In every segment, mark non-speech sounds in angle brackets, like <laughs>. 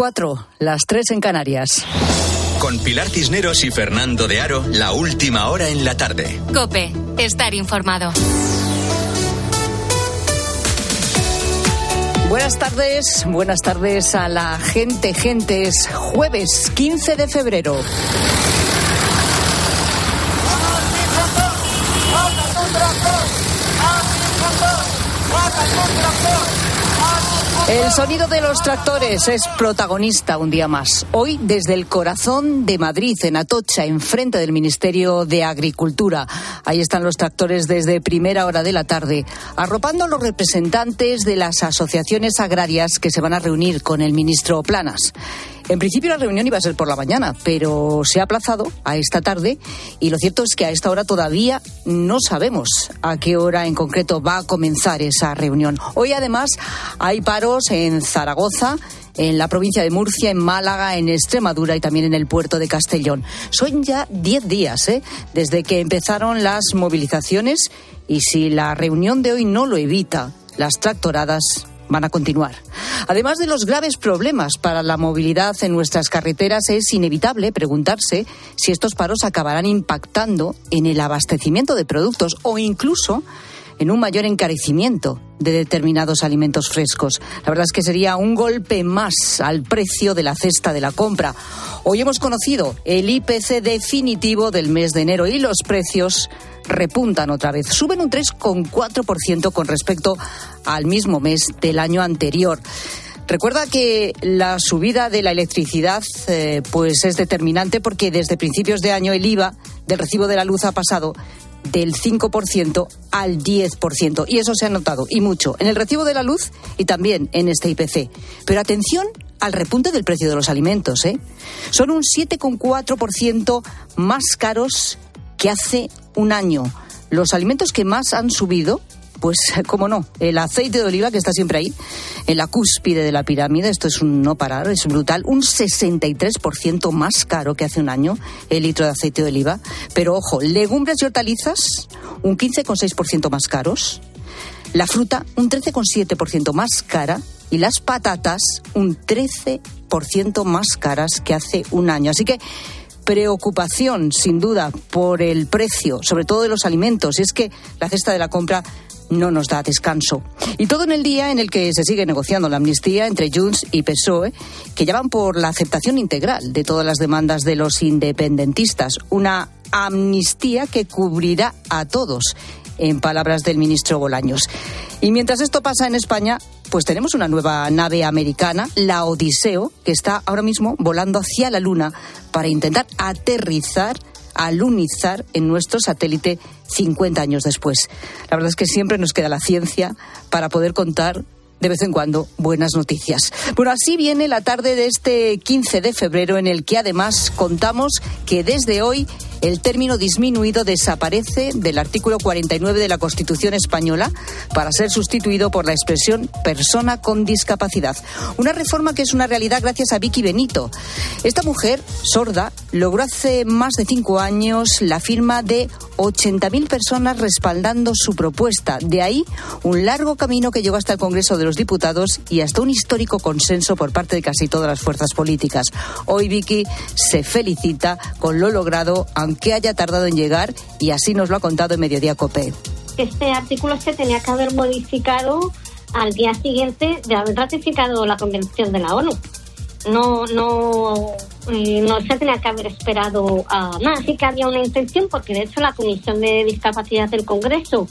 cuatro, las tres en Canarias. Con Pilar Cisneros y Fernando de Aro, la última hora en la tarde. Cope, estar informado. Buenas tardes, buenas tardes a la gente, gentes. Jueves 15 de febrero. El sonido de los tractores es protagonista un día más. Hoy desde el corazón de Madrid, en Atocha, enfrente del Ministerio de Agricultura. Ahí están los tractores desde primera hora de la tarde, arropando a los representantes de las asociaciones agrarias que se van a reunir con el ministro Planas. En principio la reunión iba a ser por la mañana, pero se ha aplazado a esta tarde y lo cierto es que a esta hora todavía no sabemos a qué hora en concreto va a comenzar esa reunión. Hoy además hay paros en Zaragoza en la provincia de Murcia, en Málaga, en Extremadura y también en el puerto de Castellón. Son ya diez días ¿eh? desde que empezaron las movilizaciones y si la reunión de hoy no lo evita, las tractoradas van a continuar. Además de los graves problemas para la movilidad en nuestras carreteras, es inevitable preguntarse si estos paros acabarán impactando en el abastecimiento de productos o incluso en un mayor encarecimiento de determinados alimentos frescos. La verdad es que sería un golpe más al precio de la cesta de la compra. Hoy hemos conocido el IPC definitivo del mes de enero y los precios repuntan otra vez. Suben un 3,4% con respecto al mismo mes del año anterior. Recuerda que la subida de la electricidad eh, pues es determinante porque desde principios de año el IVA del recibo de la luz ha pasado del 5% al 10%. Y eso se ha notado, y mucho, en el recibo de la luz y también en este IPC. Pero atención al repunte del precio de los alimentos. ¿eh? Son un 7,4% más caros que hace un año. Los alimentos que más han subido pues, <laughs> cómo no, el aceite de oliva que está siempre ahí, en la cúspide de la pirámide, esto es un no parar, es brutal, un 63% más caro que hace un año el litro de aceite de oliva. Pero ojo, legumbres y hortalizas, un 15,6% más caros, la fruta, un 13,7% más cara, y las patatas, un 13% más caras que hace un año. Así que preocupación, sin duda, por el precio, sobre todo de los alimentos. Es que la cesta de la compra no nos da descanso. Y todo en el día en el que se sigue negociando la amnistía entre Junts y PSOE, que ya van por la aceptación integral de todas las demandas de los independentistas. Una amnistía que cubrirá a todos, en palabras del ministro Bolaños. Y mientras esto pasa en España, pues tenemos una nueva nave americana, la Odiseo, que está ahora mismo volando hacia la Luna para intentar aterrizar alunizar en nuestro satélite 50 años después. La verdad es que siempre nos queda la ciencia para poder contar de vez en cuando buenas noticias. Bueno, así viene la tarde de este 15 de febrero en el que además contamos que desde hoy el término disminuido desaparece del artículo 49 de la Constitución española para ser sustituido por la expresión persona con discapacidad. Una reforma que es una realidad gracias a Vicky Benito. Esta mujer sorda logró hace más de cinco años la firma de 80.000 personas respaldando su propuesta. De ahí un largo camino que llegó hasta el Congreso de los Diputados y hasta un histórico consenso por parte de casi todas las fuerzas políticas. Hoy Vicky se felicita con lo logrado, aunque haya tardado en llegar, y así nos lo ha contado en Mediodía Cope. Este artículo se tenía que haber modificado al día siguiente de haber ratificado la Convención de la ONU no no eh, no se tenía que haber esperado a sí que había una intención porque de hecho la comisión de discapacidad del Congreso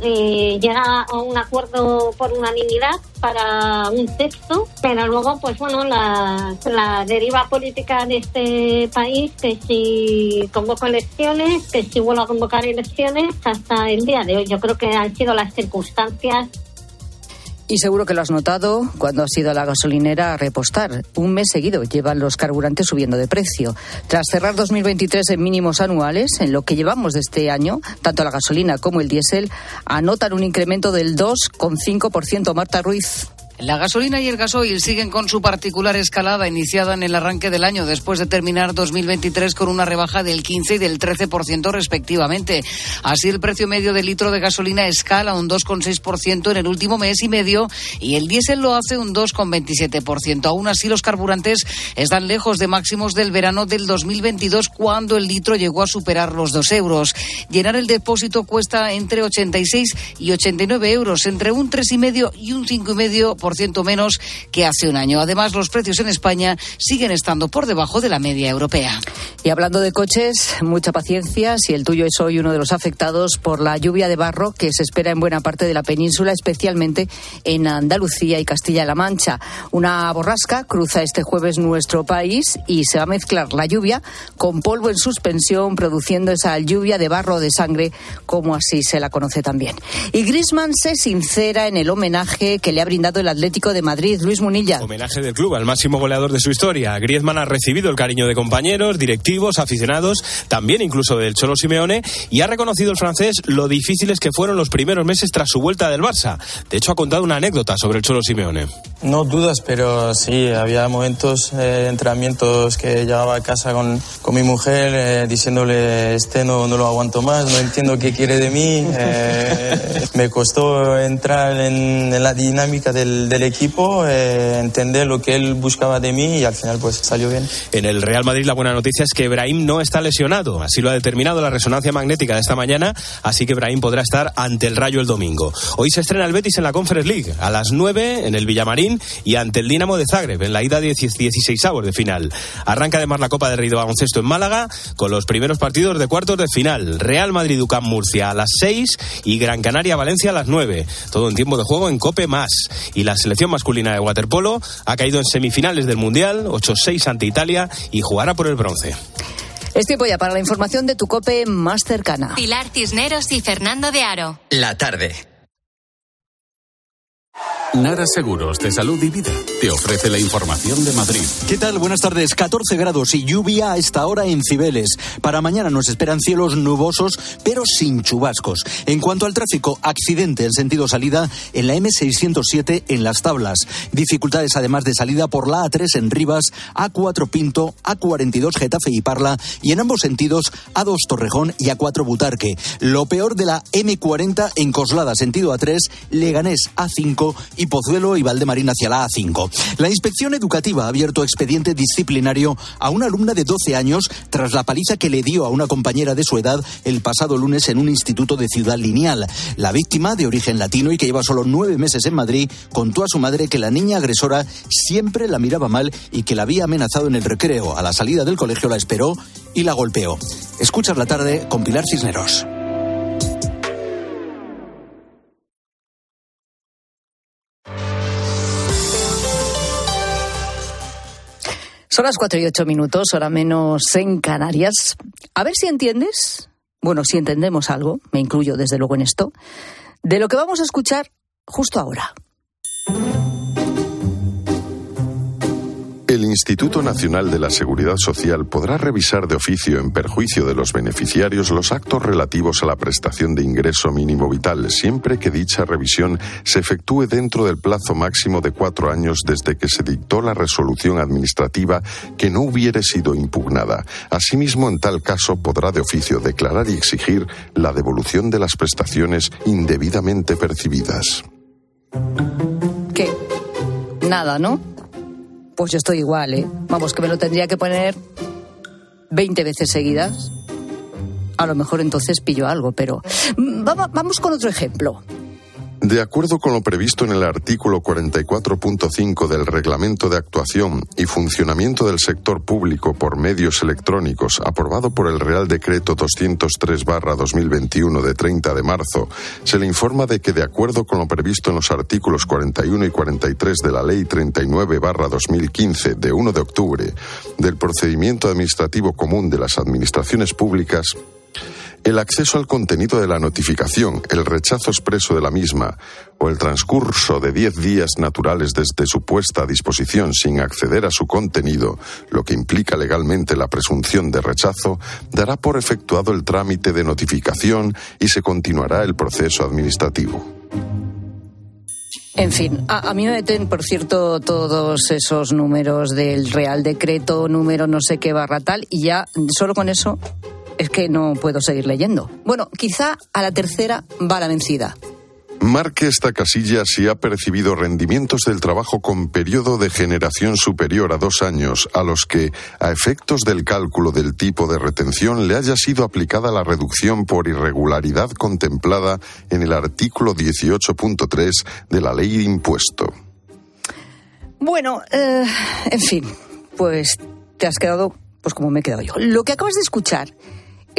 eh, llega a un acuerdo por unanimidad para un texto, pero luego, pues bueno, la, la deriva política de este país, que si convoco elecciones, que si vuelvo a convocar elecciones, hasta el día de hoy. Yo creo que han sido las circunstancias y seguro que lo has notado cuando has ido a la gasolinera a repostar. Un mes seguido llevan los carburantes subiendo de precio. Tras cerrar 2023 en mínimos anuales, en lo que llevamos de este año, tanto la gasolina como el diésel anotan un incremento del 2,5%. Marta Ruiz. La gasolina y el gasoil siguen con su particular escalada iniciada en el arranque del año después de terminar 2023 con una rebaja del 15 y del 13% respectivamente. Así el precio medio del litro de gasolina escala un 2,6% en el último mes y medio y el diésel lo hace un 2,27%. Aún así los carburantes están lejos de máximos del verano del 2022 cuando el litro llegó a superar los 2 euros. Llenar el depósito cuesta entre 86 y 89 euros, entre un 3,5 y un 5,5% menos que hace un año. Además, los precios en España siguen estando por debajo de la media europea. Y hablando de coches, mucha paciencia si el tuyo es hoy uno de los afectados por la lluvia de barro que se espera en buena parte de la península, especialmente en Andalucía y Castilla-La Mancha. Una borrasca cruza este jueves nuestro país y se va a mezclar la lluvia con polvo en suspensión, produciendo esa lluvia de barro de sangre, como así se la conoce también. Y Grisman se sincera en el homenaje que le ha brindado el Atlético de Madrid, Luis Munilla. Homenaje del club al máximo goleador de su historia. Griezmann ha recibido el cariño de compañeros, directivos, aficionados, también incluso del Cholo Simeone, y ha reconocido el francés lo difíciles que fueron los primeros meses tras su vuelta del Barça. De hecho, ha contado una anécdota sobre el Cholo Simeone. No dudas, pero sí, había momentos, eh, entrenamientos que llegaba a casa con, con mi mujer eh, diciéndole, este no, no lo aguanto más, no entiendo qué quiere de mí. <laughs> Eh, me costó entrar en, en la dinámica del, del, equipo, eh, entender lo que él buscaba de mí y al final pues salió bien. En el Real Madrid la buena noticia es que Brahim no está lesionado, así lo ha determinado la resonancia magnética de esta mañana, así que Brahim podrá estar ante el Rayo el domingo. Hoy se estrena el Betis en la Conference League, a las 9 en el Villamarín y ante el Dinamo de Zagreb en la ida 16 avos de final. Arranca además la Copa del Rey de Baloncesto en Málaga con los primeros partidos de cuartos de final. Real Madrid UCAM Murcia a las 6 y Gran Canaria Valencia a las 9. Todo en tiempo de juego en Cope más. Y la selección masculina de waterpolo ha caído en semifinales del Mundial, 8-6 ante Italia y jugará por el bronce. Es tiempo ya para la información de tu COPE más cercana. Pilar Cisneros y Fernando de Aro. La tarde. Nara Seguros de Salud y Vida te ofrece la información de Madrid. ¿Qué tal? Buenas tardes. 14 grados y lluvia a esta hora en Cibeles. Para mañana nos esperan cielos nubosos, pero sin chubascos. En cuanto al tráfico, accidente en sentido salida en la M607 en Las Tablas. Dificultades además de salida por la A3 en Rivas, A4 Pinto, A42 Getafe y Parla y en ambos sentidos A2 Torrejón y A4 Butarque. Lo peor de la M40 en Coslada, sentido A3, Leganés A5 y Pozuelo y Valdemarín hacia la A5. La inspección educativa ha abierto expediente disciplinario a una alumna de 12 años tras la paliza que le dio a una compañera de su edad el pasado lunes en un instituto de Ciudad Lineal. La víctima, de origen latino y que lleva solo nueve meses en Madrid, contó a su madre que la niña agresora siempre la miraba mal y que la había amenazado en el recreo. A la salida del colegio la esperó y la golpeó. Escuchas la tarde con Pilar Cisneros. Son las cuatro y ocho minutos, hora menos en Canarias. A ver si entiendes, bueno, si entendemos algo, me incluyo desde luego en esto, de lo que vamos a escuchar justo ahora. El Instituto Nacional de la Seguridad Social podrá revisar de oficio en perjuicio de los beneficiarios los actos relativos a la prestación de ingreso mínimo vital, siempre que dicha revisión se efectúe dentro del plazo máximo de cuatro años desde que se dictó la resolución administrativa que no hubiere sido impugnada. Asimismo, en tal caso, podrá de oficio declarar y exigir la devolución de las prestaciones indebidamente percibidas. ¿Qué? Nada, ¿no? Pues yo estoy igual, ¿eh? Vamos, que me lo tendría que poner 20 veces seguidas. A lo mejor entonces pillo algo, pero vamos con otro ejemplo. De acuerdo con lo previsto en el artículo 44.5 del Reglamento de Actuación y Funcionamiento del Sector Público por Medios Electrónicos, aprobado por el Real Decreto 203-2021 de 30 de marzo, se le informa de que, de acuerdo con lo previsto en los artículos 41 y 43 de la Ley 39-2015 de 1 de octubre del Procedimiento Administrativo Común de las Administraciones Públicas, el acceso al contenido de la notificación, el rechazo expreso de la misma o el transcurso de diez días naturales desde su puesta a disposición sin acceder a su contenido, lo que implica legalmente la presunción de rechazo, dará por efectuado el trámite de notificación y se continuará el proceso administrativo. En fin, a, a, mí me meten, por cierto, todos esos números del Real Decreto, número no sé qué barra tal, y ya solo con eso es que no puedo seguir leyendo. Bueno, quizá a la tercera va la vencida. Marque esta casilla si ha percibido rendimientos del trabajo con periodo de generación superior a dos años, a los que, a efectos del cálculo del tipo de retención, le haya sido aplicada la reducción por irregularidad contemplada en el artículo 18.3 de la ley de impuesto. Bueno, eh, en fin, pues te has quedado, pues como me he quedado yo. Lo que acabas de escuchar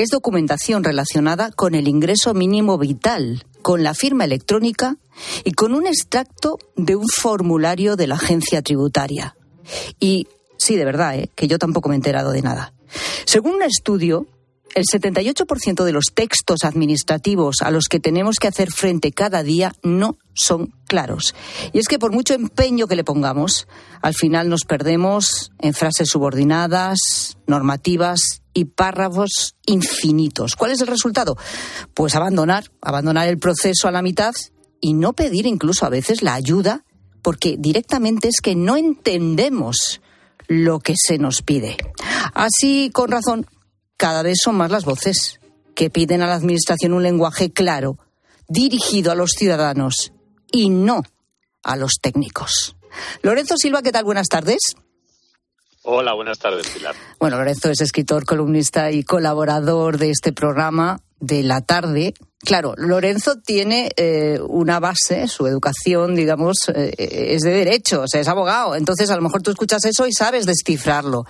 es documentación relacionada con el ingreso mínimo vital, con la firma electrónica y con un extracto de un formulario de la agencia tributaria. Y sí, de verdad, ¿eh? que yo tampoco me he enterado de nada. Según un estudio, el 78% de los textos administrativos a los que tenemos que hacer frente cada día no son claros. Y es que por mucho empeño que le pongamos, al final nos perdemos en frases subordinadas, normativas y párrafos infinitos. ¿Cuál es el resultado? Pues abandonar, abandonar el proceso a la mitad y no pedir incluso a veces la ayuda porque directamente es que no entendemos lo que se nos pide. Así, con razón, cada vez son más las voces que piden a la Administración un lenguaje claro, dirigido a los ciudadanos y no a los técnicos. Lorenzo Silva, ¿qué tal? Buenas tardes. Hola, buenas tardes, Pilar. Bueno, Lorenzo es escritor, columnista y colaborador de este programa de la tarde. Claro, Lorenzo tiene eh, una base, su educación, digamos, eh, es de derecho, o sea, es abogado. Entonces, a lo mejor tú escuchas eso y sabes descifrarlo.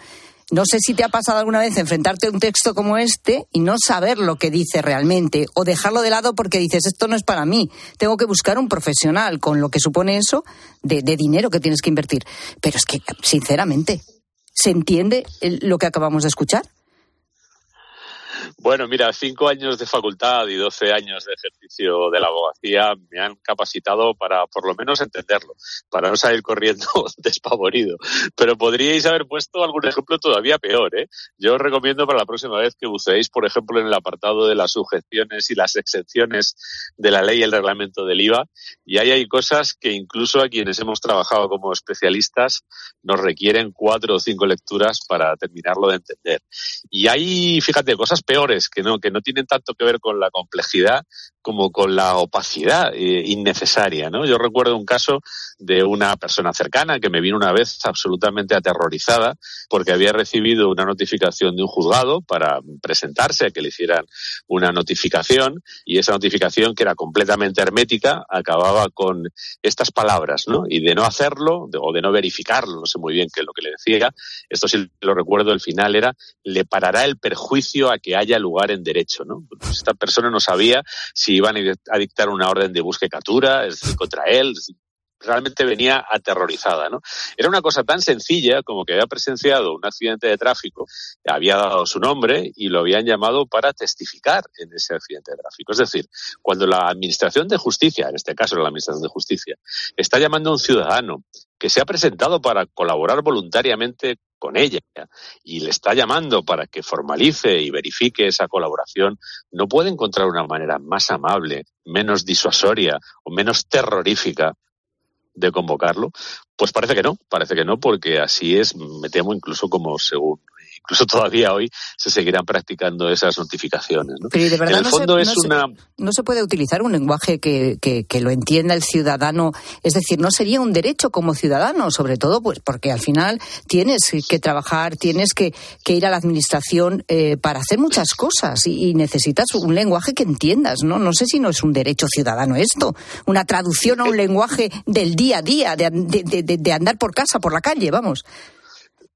No sé si te ha pasado alguna vez enfrentarte a un texto como este y no saber lo que dice realmente o dejarlo de lado porque dices esto no es para mí, tengo que buscar un profesional con lo que supone eso de, de dinero que tienes que invertir. Pero es que, sinceramente, ¿se entiende lo que acabamos de escuchar? Bueno, mira, cinco años de facultad y doce años de ejercicio de la abogacía me han capacitado para por lo menos entenderlo, para no salir corriendo <laughs> despavorido. Pero podríais haber puesto algún ejemplo todavía peor. ¿eh? Yo os recomiendo para la próxima vez que buceéis, por ejemplo, en el apartado de las sujeciones y las exenciones de la ley y el reglamento del IVA. Y ahí hay cosas que incluso a quienes hemos trabajado como especialistas nos requieren cuatro o cinco lecturas para terminarlo de entender. Y hay, fíjate, cosas peores que no, que no tienen tanto que ver con la complejidad como con la opacidad eh, innecesaria, ¿no? Yo recuerdo un caso de una persona cercana que me vino una vez absolutamente aterrorizada porque había recibido una notificación de un juzgado para presentarse a que le hicieran una notificación y esa notificación que era completamente hermética acababa con estas palabras, ¿no? Y de no hacerlo o de no verificarlo, no sé muy bien qué es lo que le decía, esto sí lo recuerdo, el final era le parará el perjuicio a que haya lugar en derecho, ¿no? Pues esta persona no sabía si iban a dictar una orden de búsqueda y captura, contra él, realmente venía aterrorizada, ¿no? Era una cosa tan sencilla como que había presenciado un accidente de tráfico, había dado su nombre y lo habían llamado para testificar en ese accidente de tráfico. Es decir, cuando la Administración de Justicia, en este caso la Administración de Justicia, está llamando a un ciudadano que se ha presentado para colaborar voluntariamente con ella y le está llamando para que formalice y verifique esa colaboración, no puede encontrar una manera más amable, menos disuasoria o menos terrorífica de convocarlo? Pues parece que no, parece que no, porque así es, me temo incluso como según incluso todavía hoy se seguirán practicando esas notificaciones. ¿no? Pero de verdad en el no fondo se, es una... No se puede utilizar un lenguaje que, que, que, lo entienda el ciudadano. Es decir, no sería un derecho como ciudadano, sobre todo pues porque al final tienes que trabajar, tienes que, que ir a la administración eh, para hacer muchas cosas y, y, necesitas un lenguaje que entiendas. ¿no? no sé si no es un derecho ciudadano esto, una traducción a un lenguaje del día a día, de, de, de, de andar por casa, por la calle, vamos.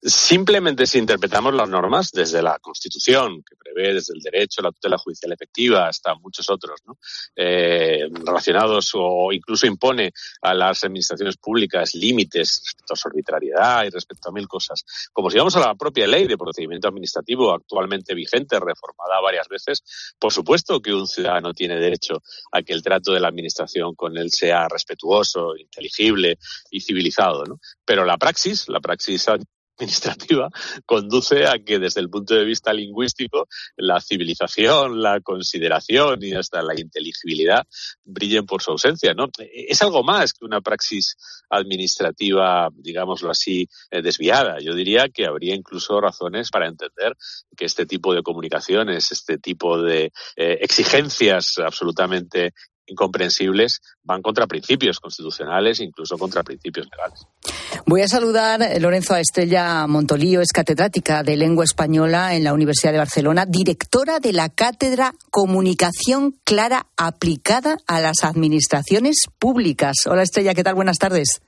Simplemente si interpretamos las normas desde la Constitución, que prevé desde el derecho, la tutela judicial efectiva, hasta muchos otros, ¿no? eh, relacionados o incluso impone a las administraciones públicas límites respecto a su arbitrariedad y respecto a mil cosas. Como si vamos a la propia ley de procedimiento administrativo actualmente vigente, reformada varias veces, por supuesto que un ciudadano tiene derecho a que el trato de la administración con él sea respetuoso, inteligible y civilizado, ¿no? Pero la praxis, la praxis administrativa conduce a que desde el punto de vista lingüístico la civilización, la consideración y hasta la inteligibilidad brillen por su ausencia, ¿no? Es algo más que una praxis administrativa, digámoslo así, eh, desviada. Yo diría que habría incluso razones para entender que este tipo de comunicaciones, este tipo de eh, exigencias absolutamente incomprensibles van contra principios constitucionales, incluso contra principios legales. Voy a saludar, eh, Lorenzo, a Estrella Montolío, es catedrática de lengua española en la Universidad de Barcelona, directora de la cátedra Comunicación Clara aplicada a las administraciones públicas. Hola Estrella, ¿qué tal? Buenas tardes.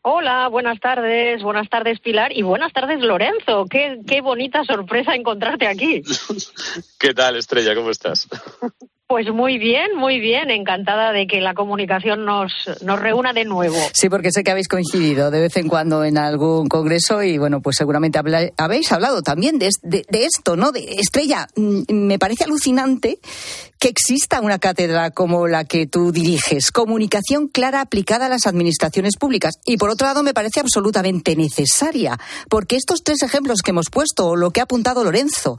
Hola, buenas tardes, buenas tardes Pilar y buenas tardes Lorenzo. Qué, qué bonita sorpresa encontrarte aquí. <laughs> ¿Qué tal Estrella? ¿Cómo estás? <laughs> Pues muy bien, muy bien. Encantada de que la comunicación nos, nos reúna de nuevo. Sí, porque sé que habéis coincidido de vez en cuando en algún congreso y, bueno, pues seguramente habéis hablado también de, de, esto, ¿no? De Estrella, mm, me parece alucinante que exista una cátedra como la que tú diriges, comunicación clara aplicada a las administraciones públicas. Y por otro lado, me parece absolutamente necesaria, porque estos tres ejemplos que hemos puesto, o lo que ha apuntado Lorenzo,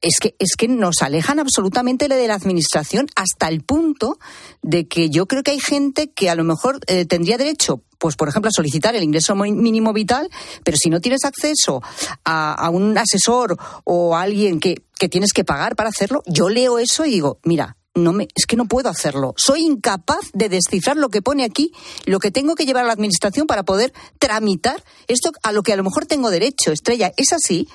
es que, es que nos alejan absolutamente de la administración hasta el punto de que yo creo que hay gente que a lo mejor eh, tendría derecho, pues por ejemplo, a solicitar el ingreso mínimo vital, pero si no tienes acceso a, un asesor o a alguien que, que tienes que pagar para hacerlo, yo leo eso y digo, mira, no me, es que no puedo hacerlo. Soy incapaz de descifrar lo que pone aquí, lo que tengo que llevar a la administración para poder tramitar esto a lo que a lo mejor tengo derecho. Estrella, ¿es así?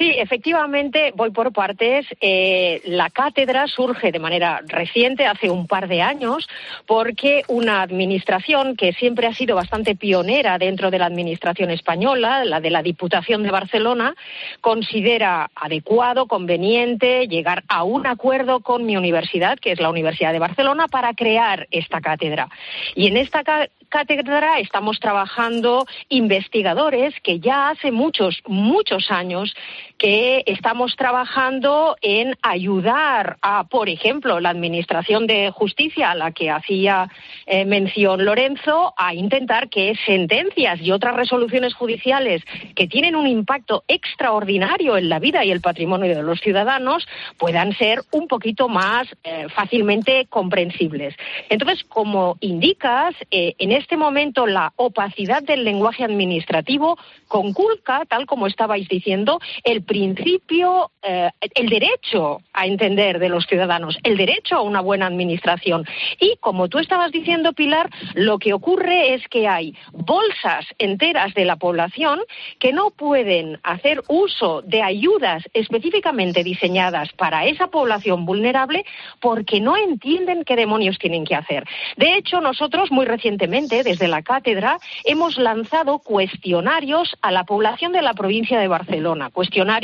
Sí, efectivamente, voy por partes. Eh, la cátedra surge de manera reciente, hace un par de años, porque una administración que siempre ha sido bastante pionera dentro de la administración española, la de la Diputación de Barcelona, considera adecuado, conveniente llegar a un acuerdo con mi universidad, que es la Universidad de Barcelona, para crear esta cátedra. Y en esta cátedra estamos trabajando investigadores que ya hace muchos, muchos años que estamos trabajando en ayudar a, por ejemplo, la Administración de Justicia, a la que hacía eh, mención Lorenzo, a intentar que sentencias y otras resoluciones judiciales que tienen un impacto extraordinario en la vida y el patrimonio de los ciudadanos puedan ser un poquito más eh, fácilmente comprensibles. Entonces, como indicas, eh, en este momento la opacidad del lenguaje administrativo conculca, tal como estabais diciendo, el principio, eh, el derecho a entender de los ciudadanos, el derecho a una buena administración. Y como tú estabas diciendo, Pilar, lo que ocurre es que hay bolsas enteras de la población que no pueden hacer uso de ayudas específicamente diseñadas para esa población vulnerable porque no entienden qué demonios tienen que hacer. De hecho, nosotros muy recientemente, desde la cátedra, hemos lanzado cuestionarios a la población de la provincia de Barcelona, cuestionarios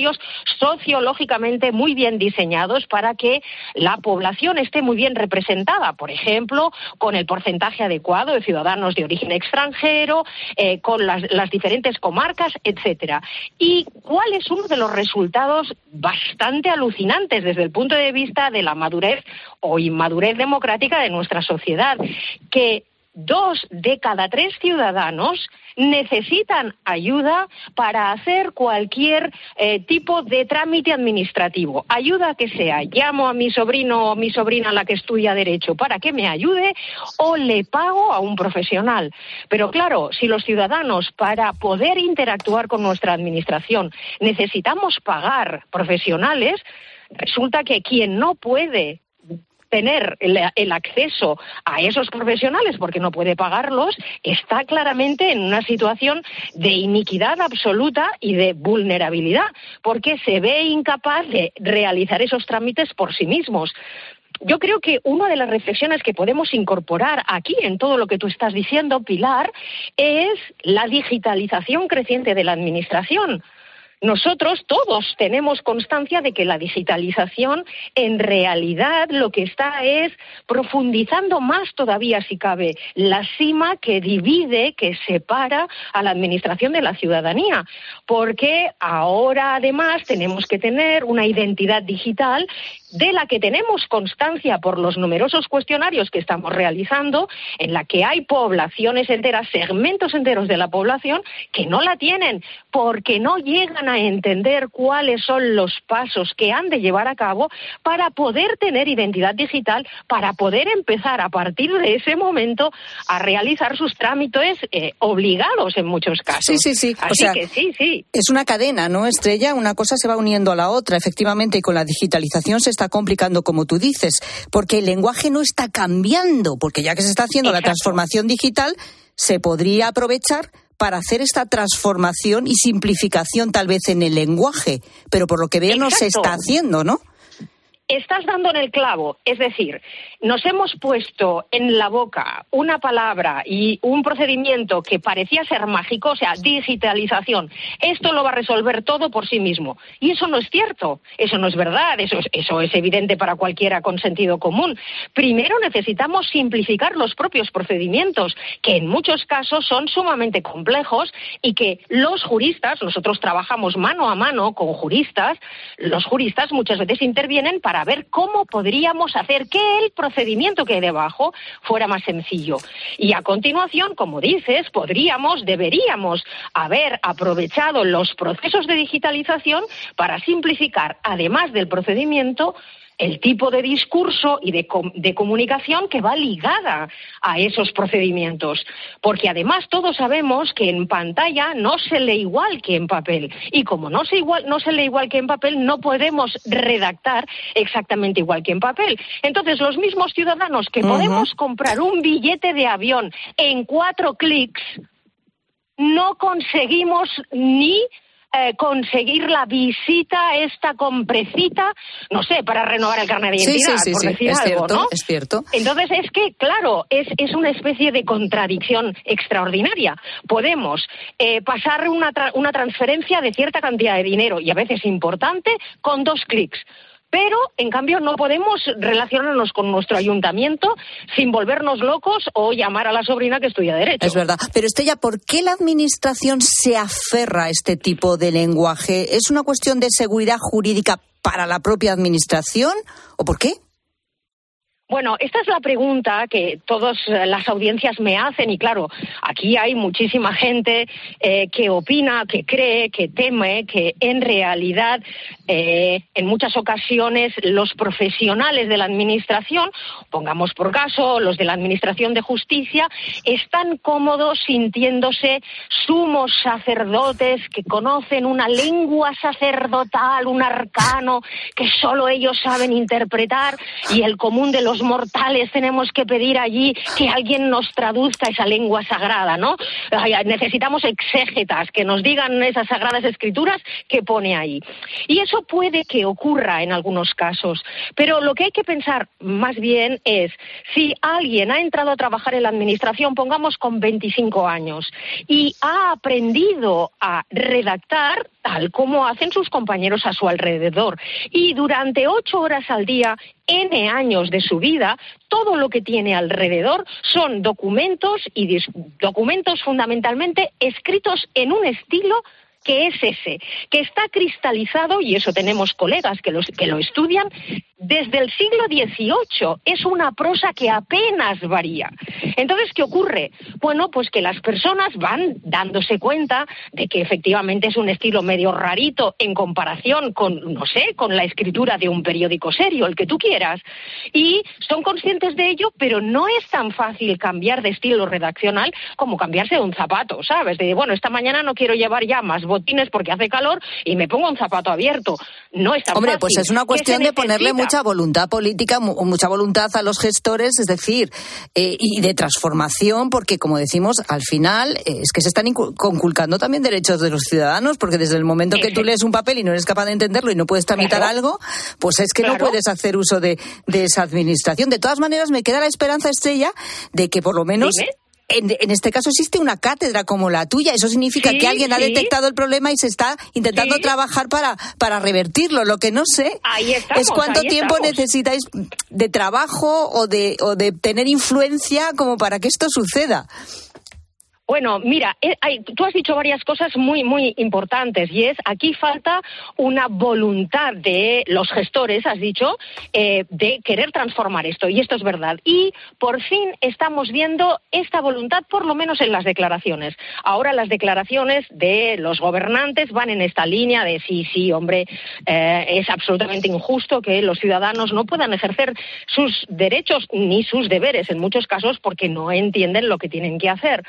sociológicamente muy bien diseñados para que la población esté muy bien representada, por ejemplo, con el porcentaje adecuado de ciudadanos de origen extranjero, eh, con las, las diferentes comarcas, etcétera. ¿Y cuál es uno de los resultados bastante alucinantes desde el punto de vista de la madurez o inmadurez democrática de nuestra sociedad? Que dos de cada tres ciudadanos necesitan ayuda para hacer cualquier eh, tipo de trámite administrativo. Ayuda que sea. Llamo a mi sobrino o mi sobrina a la que estudia Derecho para que me ayude o le pago a un profesional. Pero claro, si los ciudadanos para poder interactuar con nuestra administración necesitamos pagar profesionales, resulta que quien no puede tener el, acceso a esos profesionales porque no puede pagarlos, está claramente en una situación de iniquidad absoluta y de vulnerabilidad, porque se ve incapaz de realizar esos trámites por sí mismos yo creo que una de las reflexiones que podemos incorporar aquí en todo lo que tú estás diciendo, Pilar, es la digitalización creciente de la Administración. Nosotros todos tenemos constancia de que la digitalización en realidad lo que está es profundizando más todavía, si cabe, la cima que divide, que separa a la administración de la ciudadanía. Porque ahora además tenemos que tener una identidad digital de la que tenemos constancia por los numerosos cuestionarios que estamos realizando, en la que hay poblaciones enteras, segmentos enteros de la población que no la tienen porque no llegan a entender cuáles son los pasos que han de llevar a cabo para poder tener identidad digital, para poder empezar a partir de ese momento a realizar sus trámites eh, obligados en muchos casos. Sí, sí, sí. Así que sí, sí. Es una cadena, ¿no, Estrella? Una cosa se va uniendo a la otra, efectivamente, y con la digitalización se está complicando, como tú dices, porque el lenguaje no está cambiando, porque ya que se está haciendo la transformación digital, se podría aprovechar para hacer esta transformación y simplificación tal vez en el lenguaje, pero por lo que veo no se está haciendo, ¿no? Estás dando en el clavo, es decir, nos hemos puesto en la boca una palabra y un procedimiento que parecía ser mágico, o sea, digitalización. Esto lo va a resolver todo por sí mismo. Y eso no es cierto, eso no es verdad, eso es, eso es evidente para cualquiera con sentido común. Primero necesitamos simplificar los propios procedimientos, que en muchos casos son sumamente complejos y que los juristas, nosotros trabajamos mano a mano con juristas, los juristas muchas veces intervienen para para ver cómo podríamos hacer que el procedimiento que hay debajo fuera más sencillo. Y a continuación, como dices, podríamos, deberíamos haber aprovechado los procesos de digitalización para simplificar, además del procedimiento, el tipo de discurso y de, comunicación que va ligada a esos procedimientos. Porque además todos sabemos que en pantalla no se lee igual que en papel. Y como no se, igual, no se lee igual que en papel, no podemos redactar exactamente igual que en papel. Entonces, los mismos ciudadanos que podemos comprar un billete de avión en cuatro clics, no conseguimos ni eh, conseguir la visita esta comprecita, no sé, para renovar el carnet de identidad, por decir es algo, cierto, ¿no? Es cierto. Entonces es que, claro, es, es una especie de contradicción extraordinaria. Podemos eh, pasar una, una transferencia de cierta cantidad de dinero, y a veces importante, con dos clics pero en cambio no podemos relacionarnos con nuestro ayuntamiento sin volvernos locos o llamar a la sobrina que estudia Derecho. Es verdad. Pero Estella, ¿por qué la Administración se aferra a este tipo de lenguaje? ¿Es una cuestión de seguridad jurídica para la propia Administración o por qué? Bueno, esta es la pregunta que todas las audiencias me hacen y claro, aquí hay muchísima gente eh, que opina, que cree, que teme que en realidad eh, en muchas ocasiones los profesionales de la Administración, pongamos por caso los de la Administración de Justicia, están cómodos sintiéndose sumos sacerdotes que conocen una lengua sacerdotal, un arcano que solo ellos saben interpretar y el común de los mortales tenemos que pedir allí que alguien nos traduzca esa lengua sagrada, ¿no? Necesitamos exégetas que nos digan esas sagradas escrituras que pone ahí. Y eso puede que ocurra en algunos casos, pero lo que hay que pensar más bien es si alguien ha entrado a trabajar en la administración, pongamos con 25 años, y ha aprendido a redactar tal como hacen sus compañeros a su alrededor, y durante ocho horas al día N años de su vida, todo lo que tiene alrededor son documentos y documentos fundamentalmente escritos en un estilo que es ese, que está cristalizado, y eso tenemos colegas que, que lo estudian, desde el siglo XVIII. Es una prosa que apenas varía. Entonces, ¿qué ocurre? Bueno, pues que las personas van dándose cuenta de que efectivamente es un estilo medio rarito en comparación con, no sé, con la escritura de un periódico serio, el que tú quieras. Y son conscientes de ello, pero no es tan fácil cambiar de estilo redaccional como cambiarse de un zapato, ¿sabes? De, bueno, esta mañana no quiero llevar ya más botines porque hace calor y me pongo un zapato abierto. No es tan Hombre, pues es una cuestión de ponerle mucha voluntad política, mucha voluntad a los gestores, es decir, eh, y de transformación, porque como decimos, al final eh, es que se están conculcando también derechos de los ciudadanos, porque desde el momento que tú lees un papel y no eres capaz de entenderlo y no puedes tramitar algo, pues es que no puedes hacer uso de, esa administración. De todas maneras, me queda la esperanza, Estrella, de que por lo menos en, este caso existe una cátedra como la tuya. Eso significa que alguien ha detectado el problema y se está intentando trabajar para, para revertirlo. Lo que no sé es cuánto tiempo necesitáis de trabajo o de, o de tener influencia como para que esto suceda. Bueno, mira, eh, tú has dicho varias cosas muy, muy importantes y es aquí falta una voluntad de los gestores, has dicho, eh, de querer transformar esto y esto es verdad. Y por fin estamos viendo esta voluntad, por lo menos en las declaraciones. Ahora las declaraciones de los gobernantes van en esta línea de sí, sí, hombre, eh, es absolutamente injusto que los ciudadanos no puedan ejercer sus derechos ni sus deberes en muchos casos porque no entienden lo que tienen que hacer.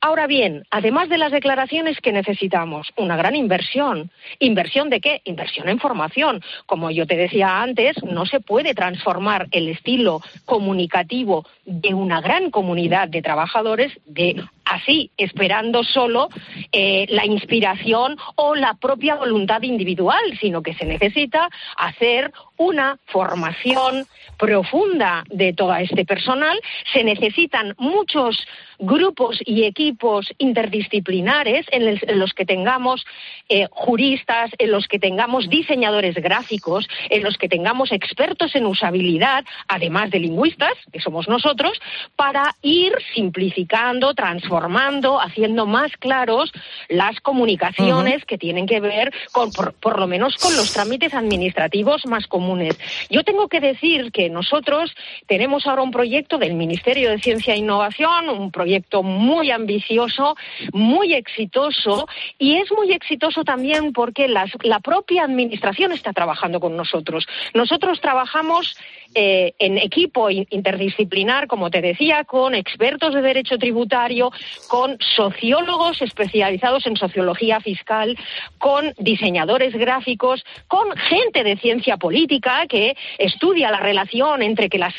Ahora bien, además de las declaraciones que necesitamos, una gran inversión. ¿Inversión de qué? Inversión en formación. Como yo te decía antes, no se puede transformar el estilo comunicativo de una gran comunidad de trabajadores de así, esperando solo eh, la inspiración o la propia voluntad individual, sino que se necesita hacer una formación profunda de todo este personal. Se necesitan muchos grupos y equipos interdisciplinares en, los que tengamos eh, juristas, en los que tengamos diseñadores gráficos, en los que tengamos expertos en usabilidad, además de lingüistas, que somos nosotros, para ir simplificando, transformando, haciendo más claros las comunicaciones que tienen que ver con, por, lo menos con los trámites administrativos más comunes. Yo tengo que decir que nosotros tenemos ahora un proyecto del Ministerio de Ciencia e Innovación, un proyecto muy ambicioso, muy exitoso y es muy exitoso también porque la propia Administración está trabajando con nosotros. Nosotros trabajamos eh, en equipo interdisciplinar, como te decía, con expertos de derecho tributario, con sociólogos especializados en sociología fiscal, con diseñadores gráficos, con gente de ciencia política que estudia la relación entre que las,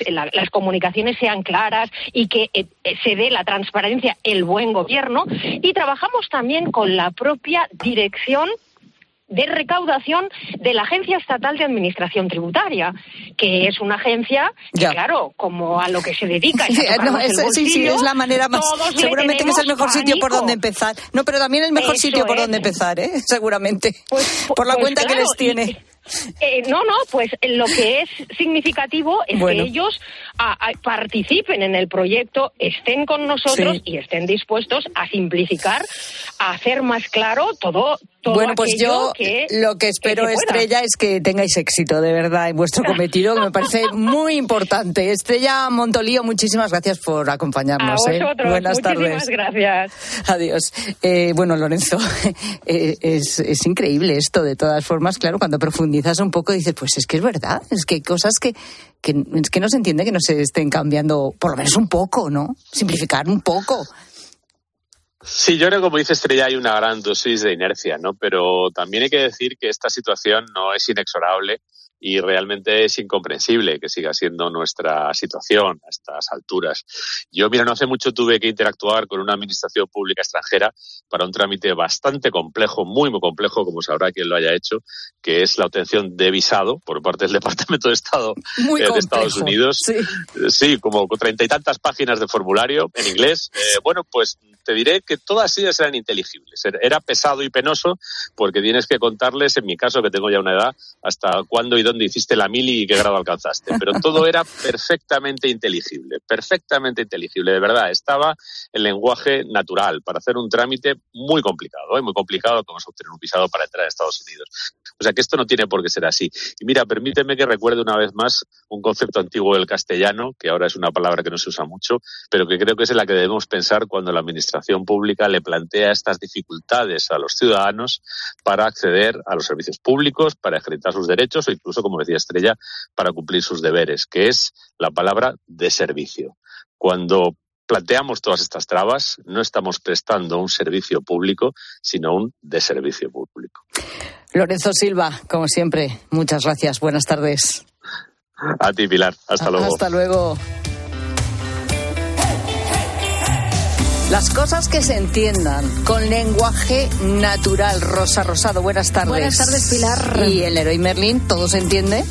comunicaciones sean claras y que eh, se dé la transparencia, el buen gobierno, y trabajamos también con la propia dirección de recaudación de la Agencia Estatal de Administración Tributaria, que es una agencia que, claro, como a lo que se dedica. <laughs> Sí, sí, sí, es la manera más. Seguramente que es el mejor sitio por donde empezar. No, pero también el mejor sitio por donde empezar, ¿eh? <laughs> Seguramente. Pues, por la pues cuenta que les tiene. Eh, no, no, pues lo que es significativo es que ellos participen en el proyecto, estén con nosotros y estén dispuestos a simplificar, a hacer más claro todo. todo bueno, pues yo lo que espero, Estrella, es que tengáis éxito, de verdad, en vuestro <laughs> cometido, que me parece muy importante. Estrella Montolío, muchísimas gracias por acompañarnos. A ¿eh? vosotros, Buenas muchísimas gracias. Adiós. Eh, bueno, Lorenzo, <laughs> es, es increíble esto, de todas formas, claro, cuando profundizas un poco dices, pues es que es verdad, es que hay cosas que que, es que no se entiende que no se estén cambiando, por lo menos un poco, ¿no? Simplificar un poco. Sí, yo creo que como dice Estrella hay una gran dosis de inercia, ¿no? Pero también hay que decir que esta situación no es inexorable y realmente es incomprensible que siga siendo nuestra situación a estas alturas. Yo, mira, no hace mucho tuve que interactuar con una administración pública extranjera para un trámite bastante complejo, muy, muy complejo, como sabrá quien lo haya hecho, que es la obtención de visado por parte del <laughs> Departamento de Estado eh, de Estados Unidos. Sí. sí, como treinta y tantas páginas de formulario en inglés. Eh, bueno, pues te diré que todas ellas eran inteligibles. Era pesado y penoso porque tienes que contarles, en mi caso, que tengo ya una edad, hasta cuándo y dónde hiciste la mili y qué grado alcanzaste. Pero todo era perfectamente inteligible, perfectamente inteligible. De verdad, estaba el lenguaje natural para hacer un trámite muy complicado, ¿eh? muy complicado como es obtener un visado para entrar a Estados Unidos. O sea que esto no tiene por qué ser así. Y mira, permíteme que recuerde una vez más un concepto antiguo del castellano, que ahora es una palabra que no se usa mucho, pero que creo que es en la que debemos pensar cuando la administración pública le plantea estas dificultades a los ciudadanos para acceder a los servicios públicos, para ejercitar sus derechos o incluso como decía Estrella, para cumplir sus deberes, que es la palabra de servicio. Cuando planteamos todas estas trabas, no estamos prestando un servicio público, sino un deservicio público. Lorenzo Silva, como siempre, muchas gracias. Buenas tardes. A ti, Pilar. Hasta luego. Hasta luego. Las cosas que se entiendan con lenguaje natural. Rosa Rosado, buenas tardes. Buenas tardes, Pilar. Y el héroe Merlín, ¿todo se entiende?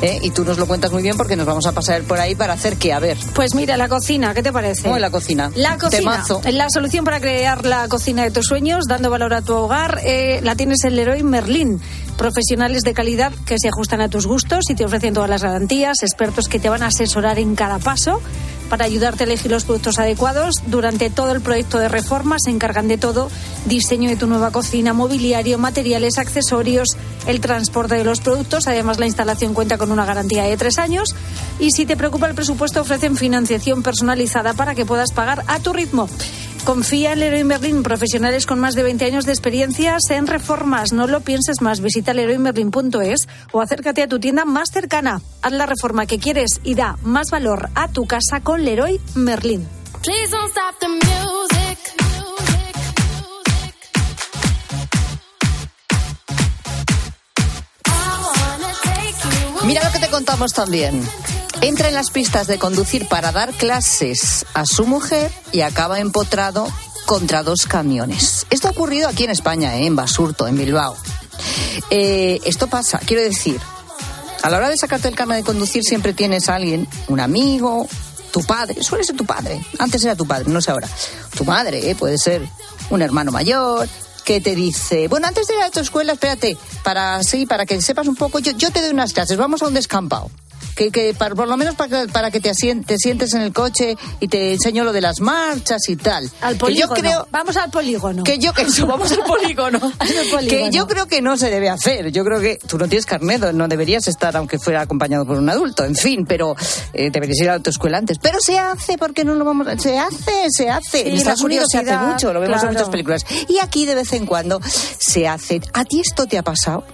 ¿Eh? Y tú nos lo cuentas muy bien porque nos vamos a pasar por ahí para hacer qué, a ver. Pues mira, la cocina, ¿qué te parece? ¿Cómo la cocina? La cocina. La solución para crear la cocina de tus sueños, dando valor a tu hogar, eh, la tienes el héroe Merlín Profesionales de calidad que se ajustan a tus gustos y te ofrecen todas las garantías, expertos que te van a asesorar en cada paso para ayudarte a elegir los productos adecuados. Durante todo el proyecto de reforma se encargan de todo, diseño de tu nueva cocina, mobiliario, materiales, accesorios, el transporte de los productos. Además, la instalación cuenta con una garantía de tres años. Y si te preocupa el presupuesto, ofrecen financiación personalizada para que puedas pagar a tu ritmo. Confía en Leroy Merlin, profesionales con más de 20 años de experiencias en reformas. No lo pienses más. Visita leroymerlin.es o acércate a tu tienda más cercana. Haz la reforma que quieres y da más valor a tu casa con Leroy Merlin. Mira lo que te contamos también. Entra en las pistas de conducir para dar clases a su mujer y acaba empotrado contra dos camiones. Esto ha ocurrido aquí en España, ¿eh? en Basurto, en Bilbao. Eh, esto pasa, quiero decir, a la hora de sacarte el carnet de conducir siempre tienes a alguien, un amigo, tu padre, suele ser tu padre, antes era tu padre, no sé ahora, tu madre, ¿eh? puede ser un hermano mayor, que te dice, bueno, antes de ir a tu escuela, espérate, para sí, para que sepas un poco, yo, yo te doy unas clases, vamos a un descampado que, que para, por lo menos para, para que te, te, sientes en el coche y te enseño lo de las marchas y tal. Al polígono. yo creo, vamos al polígono. Que yo que eso, vamos al polígono. <laughs> Que yo creo que no se debe hacer. Yo creo que tú no tienes carnet, no deberías estar aunque fuera acompañado por un adulto, en fin, pero eh, deberías ir a la autoescuela antes. Pero se hace, porque no lo vamos a... Se hace, se hace. en Estados Unidos se hace mucho, lo vemos claro. en muchas películas. Y aquí de vez en cuando se hace. ¿A ti esto te ha pasado?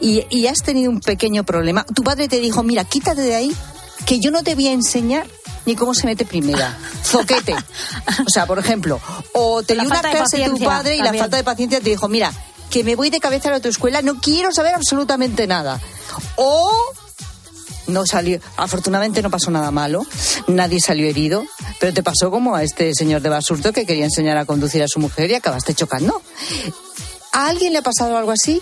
Y, y has tenido un pequeño problema. Tu padre te dijo, mira, quítate de ahí que yo no te voy a enseñar ni cómo se mete primera. <laughs> Zoquete. O sea, por ejemplo, o te dio una clase tu padre y la falta de paciencia te dijo, mira, que me voy de cabeza a la autoescuela, no quiero saber absolutamente nada. O no salió, afortunadamente no pasó nada malo, nadie salió herido, pero te pasó como a este señor de Basurto que quería enseñar a conducir a su mujer y acabaste chocando. ¿A alguien le ha pasado algo así?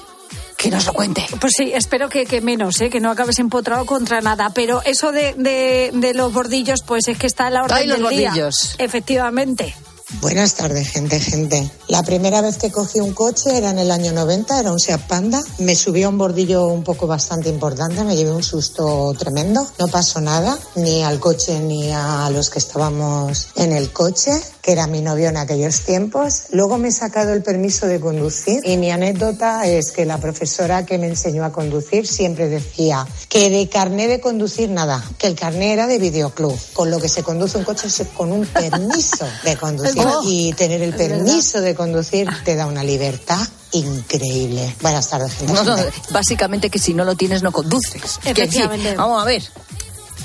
Que nos lo cuente. Pues sí, espero que, que menos, ¿eh? que no acabes empotrado contra nada. Pero eso de, de, de, los bordillos, pues es que está a la orden Ay, los del bordillos. día. Efectivamente. Buenas tardes, gente, gente. La primera vez que cogí un coche era en el año 90, era un Seat Panda. Me subí a un bordillo un poco bastante importante, me llevé un susto tremendo. No pasó nada, ni al coche ni a los que estábamos en el coche, que era mi novio en aquellos tiempos. Luego me he sacado el permiso de conducir y mi anécdota es que la profesora que me enseñó a conducir siempre decía que de carné de conducir nada, que el carné era de videoclub, con lo que se conduce un coche con un permiso de <laughs> conducir. Oh, y tener el permiso de conducir te da una libertad increíble. Buenas tardes, gente. No, no, básicamente que si no lo tienes no conduces. Efectivamente. vamos a ver.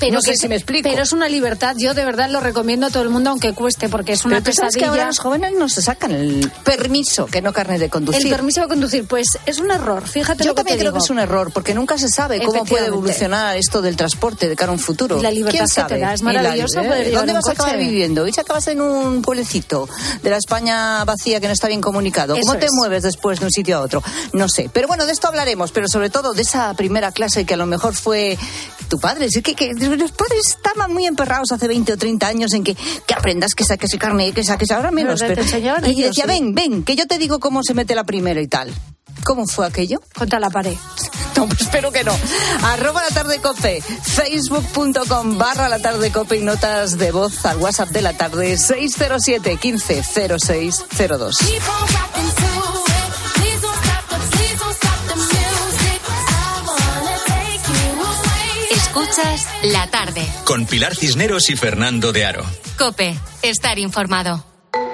Pero no sé que, si me explico. Pero es una libertad. Yo de verdad lo recomiendo a todo el mundo, aunque cueste, porque es una pero pesadilla. que ahora los jóvenes no se sacan el permiso, que no carne de conducir. El permiso de conducir, pues es un error. Fíjate Yo lo que también te creo digo. que es un error, porque nunca se sabe cómo puede evolucionar esto del transporte de cara a un futuro. Y la libertad ¿Quién que sabe? te da, es maravilloso la- poder llevar ¿Dónde un vas a acabar viviendo? ¿Y si acabas en un pueblecito de la España vacía que no está bien comunicado? ¿Cómo Eso te es. mueves después de un sitio a otro? No sé. Pero bueno, de esto hablaremos, pero sobre todo de esa primera clase que a lo mejor fue tu padre. Es que, que los padres estaban muy emperrados hace 20 o 30 años en que, que aprendas, que saques el carnet, que saques ahora menos. Pero enseñaban y decía, sí. ven, ven, que yo te digo cómo se mete la primera y tal. ¿Cómo fue aquello? Contra la pared. No, pues espero que no. Arroba la tarde cope, facebook.com barra la tarde cope y notas de voz al WhatsApp de la tarde 607 15 0602. Escuchas la tarde. Con Pilar Cisneros y Fernando de Aro. Cope, estar informado.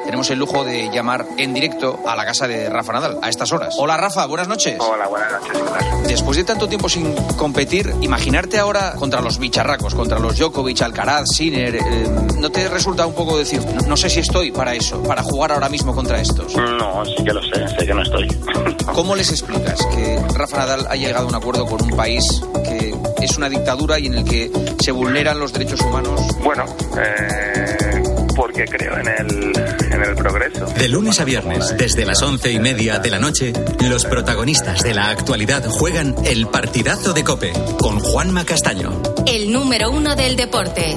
Tenemos el lujo de llamar en directo a la casa de Rafa Nadal a estas horas. Hola Rafa, buenas noches. Hola, buenas noches. Después de tanto tiempo sin competir, imaginarte ahora contra los bicharracos, contra los Djokovic, Alcaraz, Sinner, eh, ¿no te resulta un poco decir, no, no sé si estoy para eso, para jugar ahora mismo contra estos? No, sí que lo sé, sé que no estoy. <laughs> ¿Cómo les explicas que Rafa Nadal ha llegado a un acuerdo con un país que es una dictadura y en el que se vulneran los derechos humanos? Bueno, eh, porque creo en el, en el progreso. De lunes a viernes, desde las once y media de la noche, los protagonistas de la actualidad juegan el partidazo de Cope con Juanma Castaño. El número uno del deporte.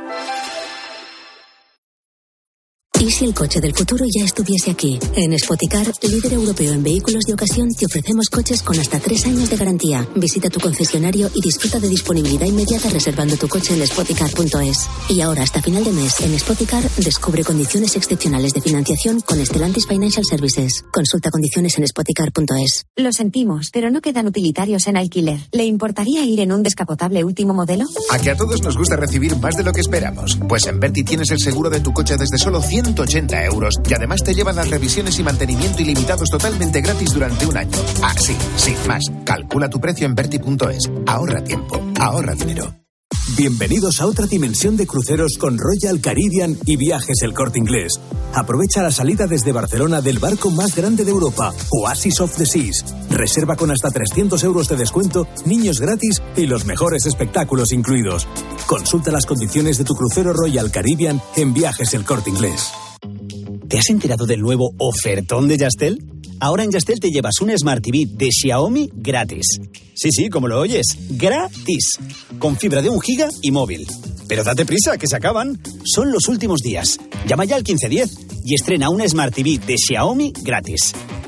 ¿Y si el coche del futuro ya estuviese aquí? En Spoticar, líder europeo en vehículos de ocasión, te ofrecemos coches con hasta tres años de garantía. Visita tu concesionario y disfruta de disponibilidad inmediata reservando tu coche en spoticar.es. Y ahora, hasta final de mes, en Spoticar, descubre condiciones excepcionales de financiación con Stellantis Financial Services. Consulta condiciones en spoticar.es. Lo sentimos, pero no quedan utilitarios en alquiler. ¿Le importaría ir en un descapotable último modelo? A que a todos nos gusta recibir más de lo que esperamos. Pues en Berti tienes el seguro de tu coche desde solo 100 180 euros y además te llevan las revisiones y mantenimiento ilimitados totalmente gratis durante un año. Ah, sí, sin más. Calcula tu precio en verti.es. Ahorra tiempo, ahorra dinero. Bienvenidos a otra dimensión de cruceros con Royal Caribbean y Viajes El Corte Inglés. Aprovecha la salida desde Barcelona del barco más grande de Europa, Oasis of the Seas. Reserva con hasta 300 euros de descuento, niños gratis y los mejores espectáculos incluidos. Consulta las condiciones de tu crucero Royal Caribbean en Viajes El Corte Inglés. ¿Te has enterado del nuevo ofertón de Yastel? Ahora en Yastel te llevas un Smart TV de Xiaomi gratis. Sí, sí, como lo oyes, gratis. Con fibra de un giga y móvil. Pero date prisa, que se acaban. Son los últimos días. Llama ya al 1510 y estrena un Smart TV de Xiaomi gratis.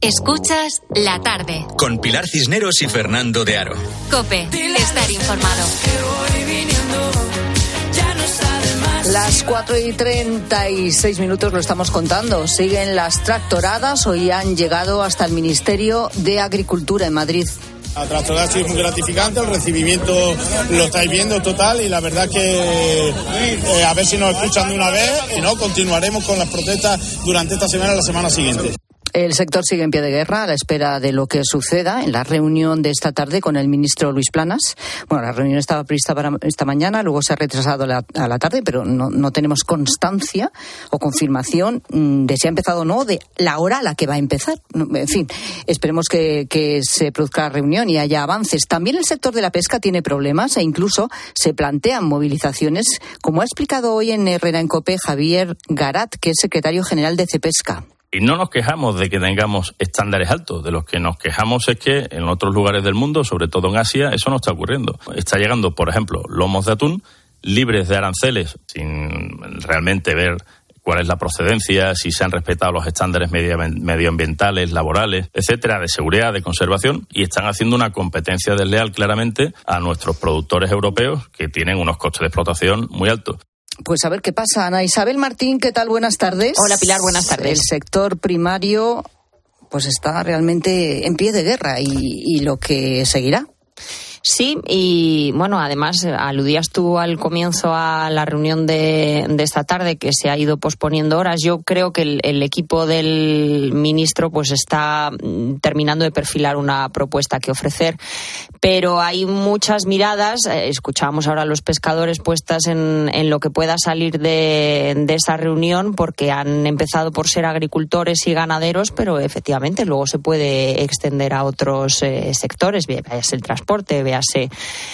Escuchas la tarde. Con Pilar Cisneros y Fernando de Aro. Cope, estar informado. Las 4 y 36 minutos lo estamos contando. Siguen las tractoradas. Hoy han llegado hasta el Ministerio de Agricultura en Madrid. La tractorada ha sido muy gratificante, el recibimiento lo estáis viendo total y la verdad que eh, a ver si nos escuchan de una vez y no, continuaremos con las protestas durante esta semana y la semana siguiente. El sector sigue en pie de guerra a la espera de lo que suceda en la reunión de esta tarde con el ministro Luis Planas. Bueno, la reunión estaba prevista para esta mañana, luego se ha retrasado a la tarde, pero no, no tenemos constancia o confirmación mm, de si ha empezado o no, de la hora a la que va a empezar. En fin, esperemos que, que se produzca la reunión y haya avances. También el sector de la pesca tiene problemas e incluso se plantean movilizaciones, como ha explicado hoy en Herrera en Cope Javier Garat, que es secretario general de Cepesca. Y no nos quejamos de que tengamos estándares altos, de los que nos quejamos es que en otros lugares del mundo, sobre todo en Asia, eso no está ocurriendo. Está llegando, por ejemplo, lomos de atún libres de aranceles, sin realmente ver cuál es la procedencia, si se han respetado los estándares medioambientales, laborales, etcétera, de seguridad, de conservación, y están haciendo una competencia desleal claramente a nuestros productores europeos que tienen unos costes de explotación muy altos. Pues a ver qué pasa, Ana Isabel Martín, ¿qué tal? Buenas tardes. Hola Pilar, buenas tardes. El sector primario pues está realmente en pie de guerra y, y lo que seguirá. Sí, y bueno, además aludías tú al comienzo a la reunión de, de esta tarde que se ha ido posponiendo horas. Yo creo que el, equipo del ministro pues está mm, terminando de perfilar una propuesta que ofrecer, pero hay muchas miradas. Eh, escuchábamos ahora a los pescadores puestas en, en lo que pueda salir de, de esa reunión porque han empezado por ser agricultores y ganaderos, pero efectivamente luego se puede extender a otros eh, sectores, veas el transporte,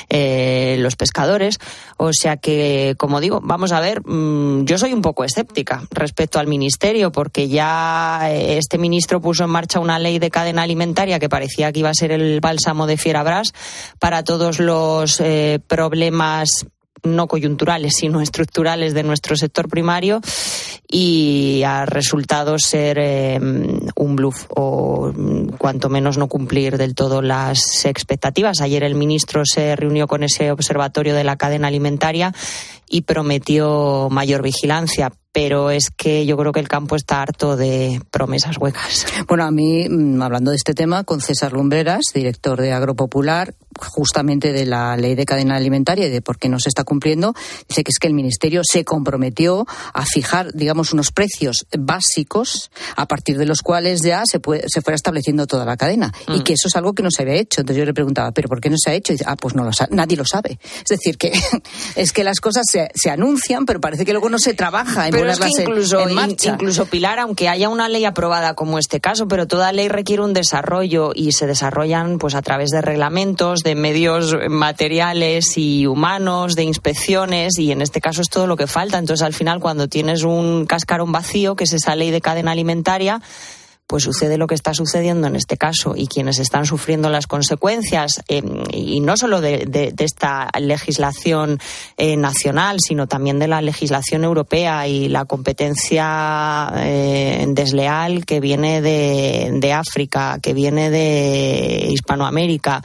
eh, los pescadores. O sea que, como digo, vamos a ver, mm, yo soy un poco escéptica respecto al ministerio, porque ya este ministro puso en marcha una ley de cadena alimentaria que parecía que iba a ser el bálsamo de Fierabras para todos los eh, problemas no coyunturales, sino estructurales de nuestro sector primario y ha resultado ser eh, un bluff o cuanto menos no cumplir del todo las expectativas. Ayer el ministro se reunió con ese observatorio de la cadena alimentaria y prometió mayor vigilancia, pero es que yo creo que el campo está harto de promesas huecas. Bueno, a mí, mm, hablando de este tema, con César Lumbreras, director de Agropopular, justamente de la ley de cadena alimentaria y de por qué no se está cumpliendo, dice que es que el Ministerio se comprometió a fijar, digamos, unos precios básicos a partir de los cuales ya se, puede, se fuera estableciendo toda la cadena y mm. que eso es algo que no se había hecho. Entonces yo le preguntaba, ¿pero por qué no se ha hecho? Y dice, ah, pues no lo sabe, nadie lo sabe. Es decir, que <laughs> es que las cosas se, se anuncian, pero parece que luego no se trabaja en pero es que incluso, incluso Pilar, aunque haya una ley aprobada como este caso, pero toda ley requiere un desarrollo y se desarrollan pues a través de reglamentos, de medios materiales y humanos, de inspecciones y en este caso es todo lo que falta. Entonces al final cuando tienes un cascarón vacío, que es esa ley de cadena alimentaria, pues sucede lo que está sucediendo en este caso y quienes están sufriendo las consecuencias, eh, y no solo de, esta legislación eh, nacional, sino también de la legislación europea y la competencia eh, desleal que viene de África, que viene de Hispanoamérica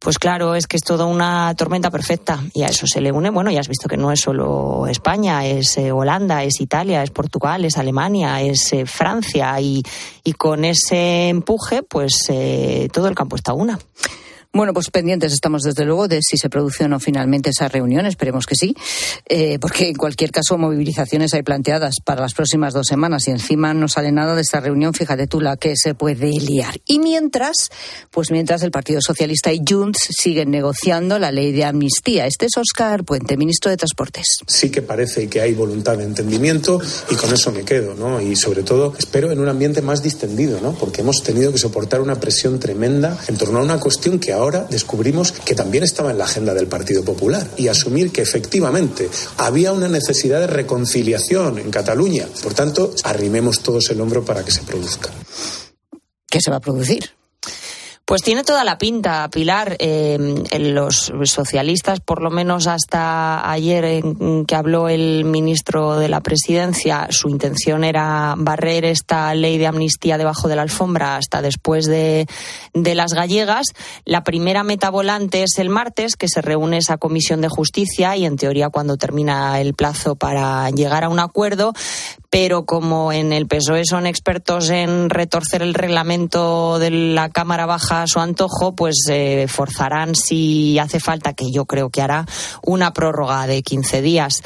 pues claro, es que es toda una tormenta perfecta y a eso se le une, bueno, ya has visto que no es solo España, es eh, Holanda, es Italia, es Portugal, es Alemania, es eh, Francia y, y, con ese empuje, pues eh, todo el campo está una. Bueno, pues pendientes estamos desde luego de si se produce o no finalmente esa reunión, esperemos que sí, eh, porque en cualquier caso movilizaciones hay planteadas para las próximas dos semanas y encima no sale nada de esta reunión, fíjate tú la que se puede liar. Y mientras, pues mientras el Partido Socialista y Junts siguen negociando la ley de amnistía. Este es Oscar Puente, ministro de Transportes. Sí que parece que hay voluntad de entendimiento y con eso me quedo, ¿no? Y sobre todo espero en un ambiente más distendido, ¿no? Porque hemos tenido que soportar una presión tremenda en torno a una cuestión que ahora descubrimos que también estaba en la agenda del Partido Popular y asumir que efectivamente había una necesidad de reconciliación en Cataluña. Por tanto, arrimemos todos el hombro para que se produzca. ¿Qué se va a producir? Pues tiene toda la pinta, Pilar. Eh, los socialistas, por lo menos hasta ayer en que habló el ministro de la Presidencia, su intención era barrer esta ley de amnistía debajo de la alfombra hasta después de, de las gallegas. La primera meta volante es el martes, que se reúne esa comisión de justicia y, en teoría, cuando termina el plazo para llegar a un acuerdo pero como en el PSOE son expertos en retorcer el reglamento de la Cámara Baja a su antojo, pues eh, forzarán si hace falta, que yo creo que hará, una prórroga de 15 días.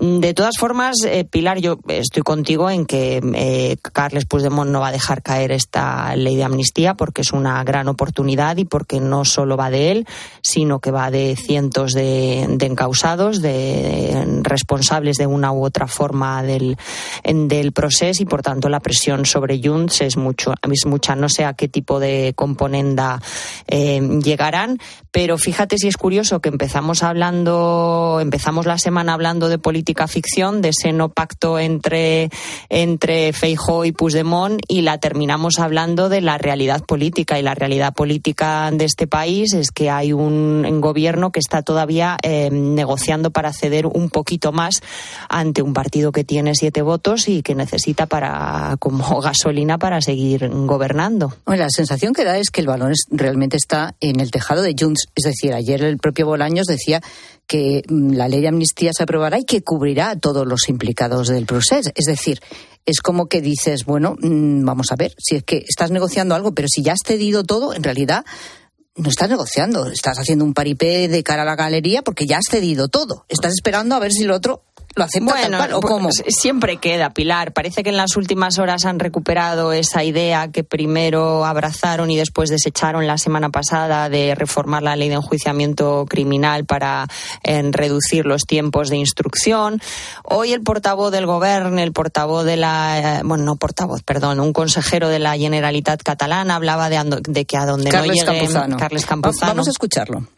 De todas formas, eh, Pilar, yo estoy contigo en que eh, Carles Puigdemont no va a dejar caer esta ley de amnistía porque es una gran oportunidad y porque no solo va de él, sino que va de cientos de, encausados, de, responsables de una u otra forma del, del proceso y, por tanto, la presión sobre Junts es, mucho, es mucha. No sé a qué tipo de componenda eh, llegarán, pero fíjate si es curioso que empezamos hablando, empezamos la semana hablando de política ficción de ese no pacto entre, entre Feijó y Puigdemont y la terminamos hablando de la realidad política. Y la realidad política de este país es que hay un, gobierno que está todavía eh, negociando para ceder un poquito más ante un partido que tiene siete votos y que necesita para como <laughs> gasolina para seguir gobernando. la sensación que da es que el balón realmente está en el tejado de Junts. Es decir, ayer el propio Bolaños decía que mm, la ley de amnistía se aprobará y que cubrirá a todos los implicados del proceso. Es decir, es como que dices, bueno, mm, vamos a ver, si es que estás negociando algo, pero si ya has cedido todo, en realidad no estás negociando, estás haciendo un paripé de cara a la galería porque ya has cedido todo. Estás esperando a ver si el otro lo bueno, ¿o cómo? Siempre queda, Pilar. Parece que en las últimas horas han recuperado esa idea que primero abrazaron y después desecharon la semana pasada de reformar la ley de enjuiciamiento criminal para reducir los tiempos de instrucción. Hoy el portavoz del gobierno, el portavoz de la, eh, bueno, no portavoz, perdón, un consejero de la Generalitat catalana hablaba de, de que a donde no llegue Carles Campuzano. Vamos a escucharlo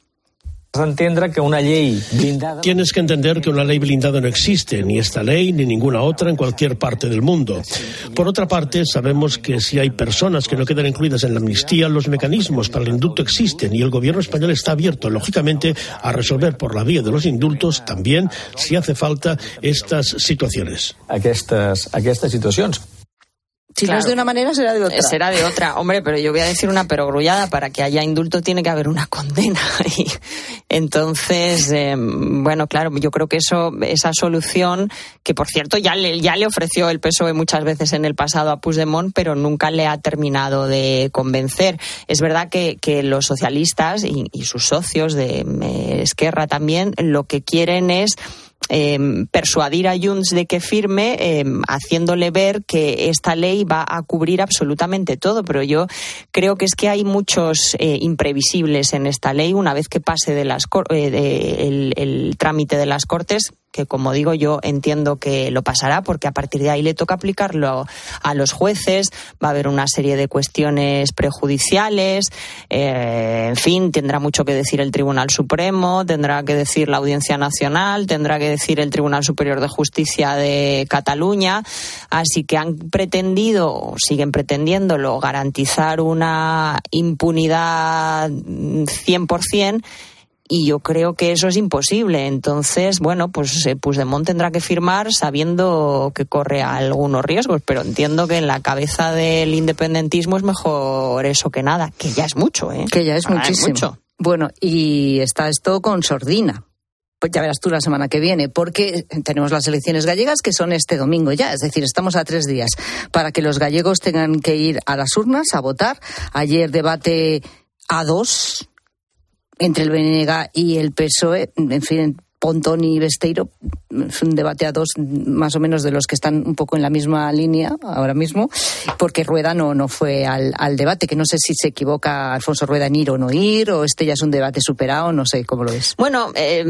que una ley blindada. Tienes que entender que una ley blindada no existe, ni esta ley ni ninguna otra en cualquier parte del mundo. Por otra parte, sabemos que si hay personas que no quedan incluidas en la amnistía, los mecanismos para el indulto existen y el gobierno español está abierto, lógicamente, a resolver por la vía de los indultos también, si hace falta, estas situaciones. Aquestes, aquestes situacions. Si no es de una manera, será de otra. Será de otra. Hombre, pero yo voy a decir una perogrullada. Para que haya indulto tiene que haber una condena. <laughs> Y entonces, eh, bueno, claro, yo creo que eso, esa solución, que por cierto ya le, ya le ofreció el PSOE muchas veces en el pasado a Puigdemont, pero nunca le ha terminado de convencer. Es verdad que, que los socialistas y, y, sus socios de eh, Esquerra también lo que quieren es eh, persuadir a Junts de que firme, eh, haciéndole ver que esta ley va a cubrir absolutamente todo. Pero yo creo que es que hay muchos eh, imprevisibles en esta ley. Una vez que pase de las, de, el, el trámite de las Cortes, que como digo yo entiendo que lo pasará porque a partir de ahí le toca aplicarlo a los jueces, va a haber una serie de cuestiones prejudiciales, eh, en fin, tendrá mucho que decir el Tribunal Supremo, tendrá que decir la Audiencia Nacional, tendrá que decir el Tribunal Superior de Justicia de Cataluña, así que han pretendido, siguen pretendiéndolo, garantizar una impunidad 100% y yo creo que eso es imposible. Entonces, bueno, pues eh, Puigdemont tendrá que firmar sabiendo que corre algunos riesgos, pero entiendo que en la cabeza del independentismo es mejor eso que nada, que ya es mucho, ¿eh? Que ya es muchísimo. mucho. Bueno, y está esto con sordina. Pues ya verás tú la semana que viene, porque tenemos las elecciones gallegas que son este domingo ya, es decir, estamos a tres días para que los gallegos tengan que ir a las urnas a votar. Ayer debate a dos entre el BNG y el PSOE, en fin, Pontón y Besteiro. Es un debate a dos más o menos de los que están un poco en la misma línea ahora mismo, porque Rueda no, no fue al, al debate, que no sé si se equivoca Alfonso Rueda en ir o no ir, o este ya es un debate superado, no sé cómo lo es. Bueno, eh,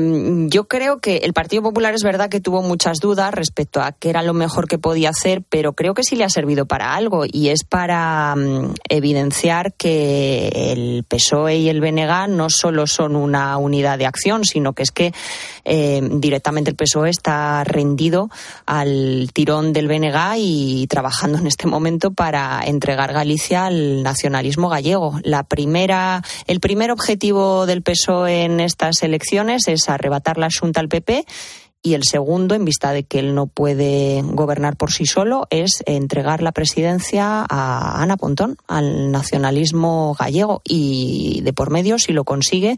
yo creo que el Partido Popular es verdad que tuvo muchas dudas respecto a qué era lo mejor que podía hacer, pero creo que sí le ha servido para algo, y es para um, evidenciar que el PSOE y el BNG no solo son una unidad de acción, sino que es que eh, directamente el PSOE está rendido al tirón del BNG y trabajando en este momento para entregar Galicia al nacionalismo gallego. La primera, el primer objetivo del PSOE en estas elecciones es arrebatar la Junta al PP y el segundo, en vista de que él no puede gobernar por sí solo, es entregar la presidencia a Ana Pontón, al nacionalismo gallego. Y de por medio, si lo consigue,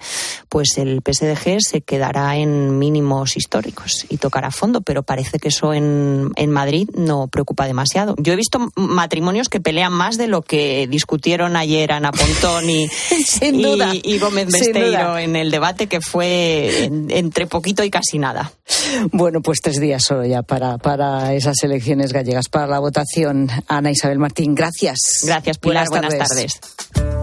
pues el PSDG se quedará en mínimos históricos y tocará fondo, pero parece que eso en, en Madrid no preocupa demasiado. Yo he visto matrimonios que pelean más de lo que discutieron ayer Ana Pontón y, <laughs> y, y, Gómez Besteiro en el debate, que fue entre poquito y casi nada. Bueno, pues tres días solo ya para, para esas elecciones gallegas, para la votación. Ana Isabel Martín, gracias. Gracias, Pilar. Buenas tardes. Buenas tardes.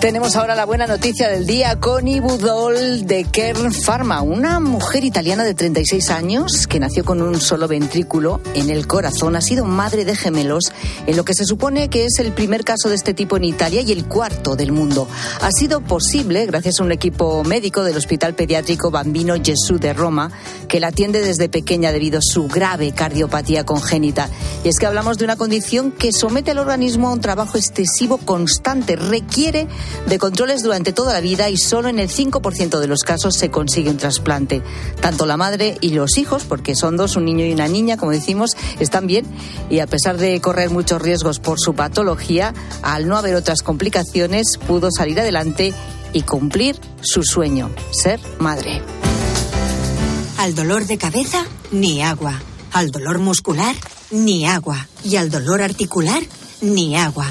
Tenemos ahora la buena noticia del día con Ibudol de Kern Pharma, una mujer italiana de 36 años que nació con un solo ventrículo en el corazón. Ha sido madre de gemelos en lo que se supone que es el primer caso de este tipo en Italia y el cuarto del mundo. Ha sido posible gracias a un equipo médico del Hospital Pediátrico Bambino Gesù de Roma que la atiende desde pequeña debido a su grave cardiopatía congénita. Y es que hablamos de una condición que somete al organismo a un trabajo excesivo constante, requiere de controles durante toda la vida y solo en el 5% de los casos se consigue un trasplante. Tanto la madre y los hijos, porque son dos, un niño y una niña, como decimos, están bien y a pesar de correr muchos riesgos por su patología, al no haber otras complicaciones, pudo salir adelante y cumplir su sueño, ser madre. Al dolor de cabeza, ni agua. Al dolor muscular, ni agua. Y al dolor articular, ni agua.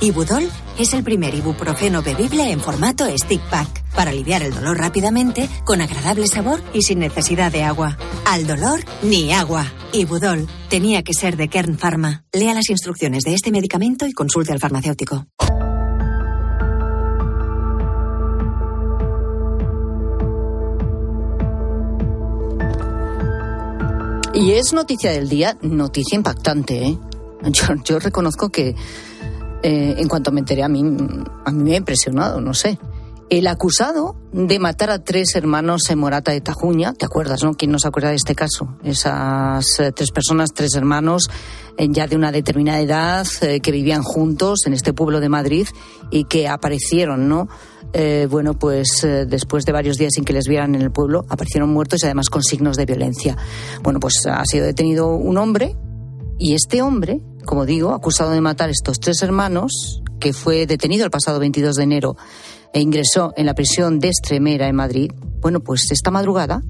Ibudol es el primer ibuprofeno bebible en formato stick pack para aliviar el dolor rápidamente, con agradable sabor y sin necesidad de agua. Al dolor, ni agua. Ibudol tenía que ser de Kern Pharma. Lea las instrucciones de este medicamento y consulte al farmacéutico. Y es noticia del día, noticia impactante. ¿eh? Yo, yo reconozco que eh, en cuanto me enteré, a mí, a mí me ha impresionado, no sé. El acusado de matar a tres hermanos en Morata de Tajuña, ¿te acuerdas, no? ¿Quién no se acuerda de este caso? Esas eh, tres personas, tres hermanos, eh, ya de una determinada edad, que vivían juntos en este pueblo de Madrid y que aparecieron, ¿no? bueno, pues después de varios días sin que les vieran en el pueblo, aparecieron muertos y además con signos de violencia. Bueno, pues ha sido detenido un hombre y este hombre, como digo, acusado de matar a estos tres hermanos, que fue detenido el pasado 22 de enero e ingresó en la prisión de Estremera en Madrid, bueno, pues esta madrugada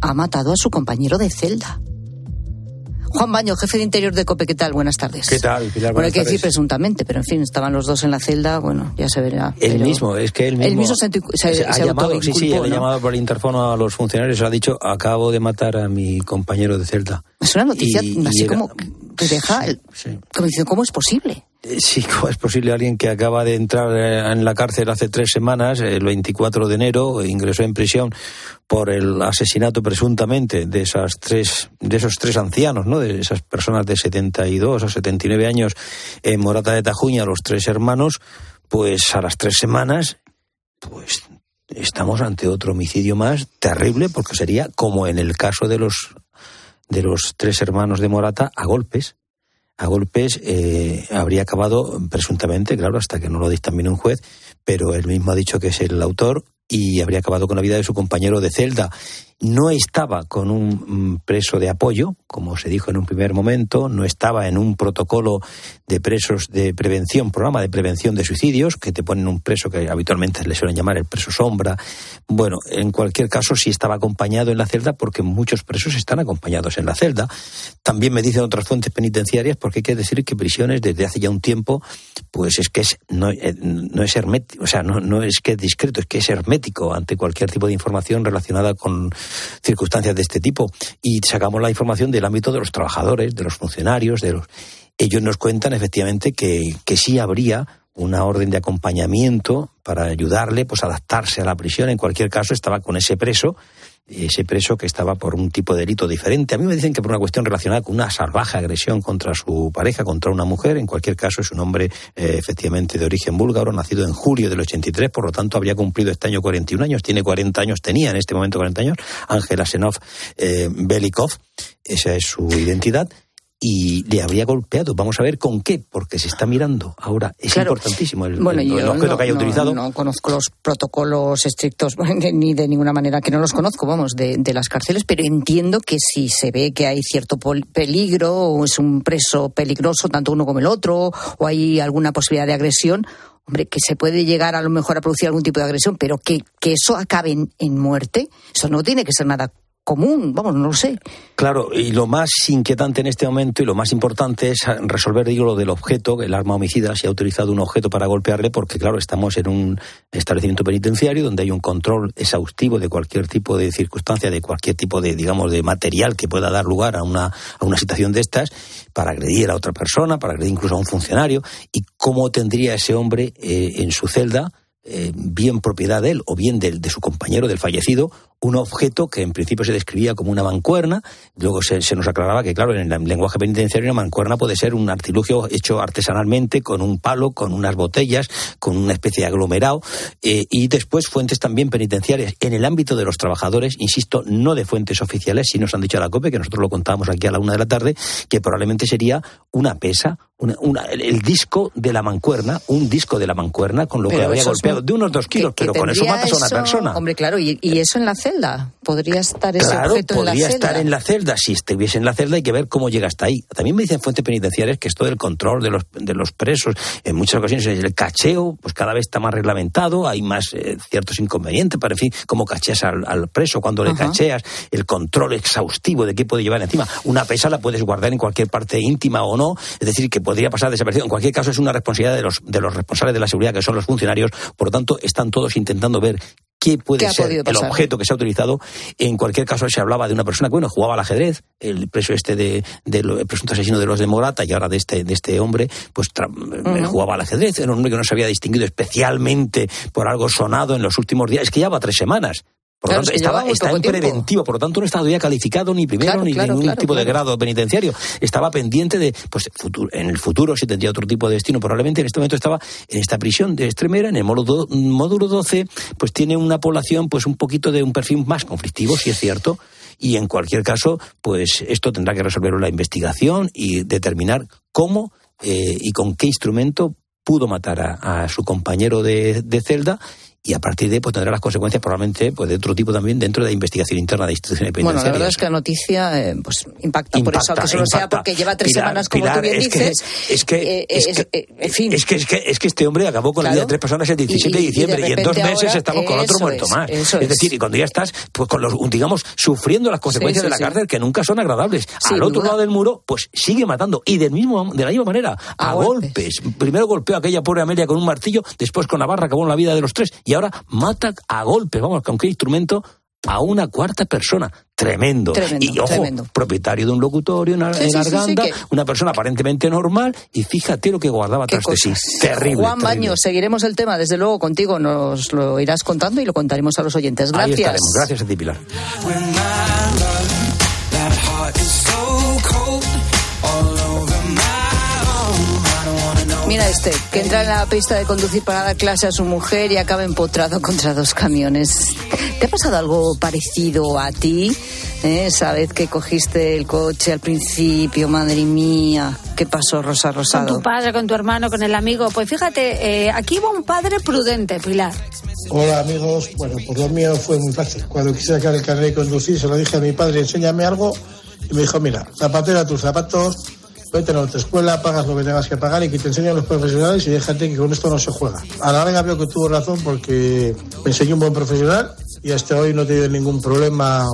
ha matado a su compañero de celda. Juan Baño, jefe de Interior de COPE, ¿qué tal? Buenas tardes. ¿Qué tal, Pilar? Bueno, hay que decir presuntamente, pero en fin, estaban los dos en la celda, bueno, ya se verá. El mismo, es que él mismo... El mismo se, ha llamado, sí, sí, ha llamado por interfono a los funcionarios, ha dicho, acabo de matar a mi compañero de celda. Es una noticia así como que deja... Como diciendo, ¿cómo es posible? Eh, sí, ¿cómo <laughs> es posible alguien que acaba de entrar eh, en la cárcel hace tres semanas, el 24 de enero, ingresó en prisión por el asesinato presuntamente de esas tres, de esos tres ancianos, ¿no? De esas personas de 72 o 79 años en Morata de Tajuña, los tres hermanos, pues a las tres semanas, pues estamos ante otro homicidio más terrible, porque sería como en el caso de los de los tres hermanos de Morata a golpes a golpes eh, habría acabado presuntamente, claro, hasta que no lo dictamine un juez, pero él mismo ha dicho que es el autor y habría acabado con la vida de su compañero de celda no estaba con un mm, preso de apoyo, como se dijo en un primer momento, no estaba en un protocolo de presos de prevención, programa de prevención de suicidios, que te ponen un preso que habitualmente le suelen llamar el preso sombra. Bueno, en cualquier caso sí estaba acompañado en la celda porque muchos presos están acompañados en la celda. También me dicen otras fuentes penitenciarias porque hay que decir que prisiones desde hace ya un tiempo, pues es que es, no, eh, no es hermético, o sea, no, no es que es discreto, es que es hermético ante cualquier tipo de información relacionada con circunstancias de este tipo. Y sacamos la información del ámbito de los trabajadores, de los funcionarios, de los... Ellos nos cuentan efectivamente que, que sí habría una orden de acompañamiento para ayudarle pues a adaptarse a la prisión. En cualquier caso, estaba con ese preso ese preso que estaba por un tipo de delito diferente. A mí me dicen que por una cuestión relacionada con una salvaje agresión contra su pareja, contra una mujer. En cualquier caso, es un hombre eh, efectivamente de origen búlgaro, nacido en julio del 83, por lo tanto habría cumplido este año 41 años, tiene 40 años, tenía en este momento 40 años, Ángela Senov eh, Belikov, esa es su identidad y le habría golpeado. Vamos a ver con qué, porque se está mirando ahora. Es importantísimo el, objeto que haya utilizado. No conozco los protocolos estrictos, <laughs> ni de ninguna manera que no los conozco, vamos, de, de, las cárceles, pero entiendo que si se ve que hay cierto peligro o es un preso peligroso, tanto uno como el otro, o hay alguna posibilidad de agresión, hombre, que se puede llegar a lo mejor a producir algún tipo de agresión, pero que, que eso acabe en, en muerte, eso no tiene que ser nada común, vamos, no lo sé. Claro, y lo más inquietante en este momento y lo más importante es resolver, digo, lo del objeto, el arma homicida, si ha utilizado un objeto para golpearle, porque claro, estamos en un establecimiento penitenciario donde hay un control exhaustivo de cualquier tipo de circunstancia, de cualquier tipo de, digamos, de material que pueda dar lugar a una, a una situación de estas, para agredir a otra persona, para agredir incluso a un funcionario, y cómo tendría ese hombre eh, en su celda, eh, bien propiedad de él o bien de, de, su compañero, del fallecido, un objeto que en principio se describía como una mancuerna, luego se, nos aclaraba que, claro, en el lenguaje penitenciario una mancuerna puede ser un artilugio hecho artesanalmente con un palo, con unas botellas, con una especie de aglomerado, eh, y después fuentes también penitenciarias. En el ámbito de los trabajadores, insisto, no de fuentes oficiales, si nos han dicho a la COPE, que nosotros lo contábamos aquí a la una de la tarde, que probablemente sería una pesa, una, el disco de la mancuerna, un disco de la mancuerna con lo que había golpeado, de unos dos kilos, pero con eso matas a una persona. Hombre, claro, y, y eso en la celda. Podría estar ese claro, objeto en la celda. estar en la celda. Si estuviese en la celda hay que ver cómo llega hasta ahí. También me dicen fuentes penitenciarias que esto del control de los, de los presos, en muchas ocasiones el cacheo, pues cada vez está más reglamentado, hay más eh, ciertos inconvenientes para, en fin, cómo cacheas al, preso, cuando le cacheas, el control exhaustivo de qué puede llevar encima. Una pesa la puedes guardar en cualquier parte íntima o no, es decir, que podría pasar desaparecido. En cualquier caso es una responsabilidad de los, de los responsables de la seguridad, que son los funcionarios, por lo tanto están todos intentando ver qué puede ser el objeto que se ha utilizado. En cualquier caso, se hablaba de una persona que, bueno, jugaba al ajedrez, el preso este de, de presunto asesino de los de Morata y ahora de este, de este hombre, pues jugaba al ajedrez. Era un hombre que no se había distinguido especialmente por algo sonado en los últimos días. Es que ya va tres semanas Por lo tanto, estaba, está en preventivo, por lo tanto no estaba todavía calificado ni primero ni ningún tipo de grado penitenciario. Estaba pendiente de, pues, futuro, en el futuro si tendría otro tipo de destino. Probablemente en este momento estaba en esta prisión de Extremera, en el módulo, módulo 12, pues tiene una población pues un poquito de un perfil más conflictivo, si es cierto. Y en cualquier caso, pues esto tendrá que resolverlo la investigación y determinar cómo eh, y con qué instrumento pudo matar a, a su compañero de, de celda y a partir de ahí pues, tendrá las consecuencias probablemente pues, de otro tipo también dentro de la investigación interna de instituciones penitenciarias. Bueno, la verdad es que la noticia eh, pues, impacta, por eso, que solo sea porque lleva tres semanas, como tú bien dices. es que, es que, eh, en fin. Es que, es que, es que este hombre acabó con la vida de tres personas el 17 de diciembre y, en dos meses estamos con otro muerto más. Es, decir, y cuando ya estás, pues con los, digamos, sufriendo las consecuencias de la cárcel que nunca son agradables. Al otro lado del muro, pues sigue matando y del mismo, de la misma manera, a, golpes. Primero golpeó a aquella pobre Amelia con un martillo, después con la barra acabó en la vida de los tres y ahora mata a golpe, vamos, con qué instrumento, a una cuarta persona. Tremendo. y ojo, propietario de un locutorio en, Arganda, una persona aparentemente normal, y fíjate lo que guardaba tras de sí. Terrible. Juan Baño, seguiremos el tema, desde luego contigo nos lo irás contando y lo contaremos a los oyentes. Gracias. Gracias a ti, Pilar. Mira este, que entra en la pista de conducir para dar clase a su mujer y acaba empotrado <laughs> contra dos camiones. ¿Te ha pasado algo parecido a ti? ¿Eh? Esa vez que cogiste el coche al principio, madre mía. ¿Qué pasó, Rosa Rosado? Con tu padre, con tu hermano, con el amigo. Pues fíjate, eh, aquí va un padre prudente, Pilar. Hola amigos, bueno, pues lo mío fue muy fácil. Cuando quise sacar el carnet de conducir, se lo dije a mi padre, enséñame algo, y me dijo, mira, zapatera tus zapatos, vete a otra escuela, pagas lo que tengas que pagar y que te enseñen los profesionales y déjate que con esto no se juega. A la larga veo que tuvo razón porque me enseñó un buen profesional y hasta hoy no he tenido ningún problema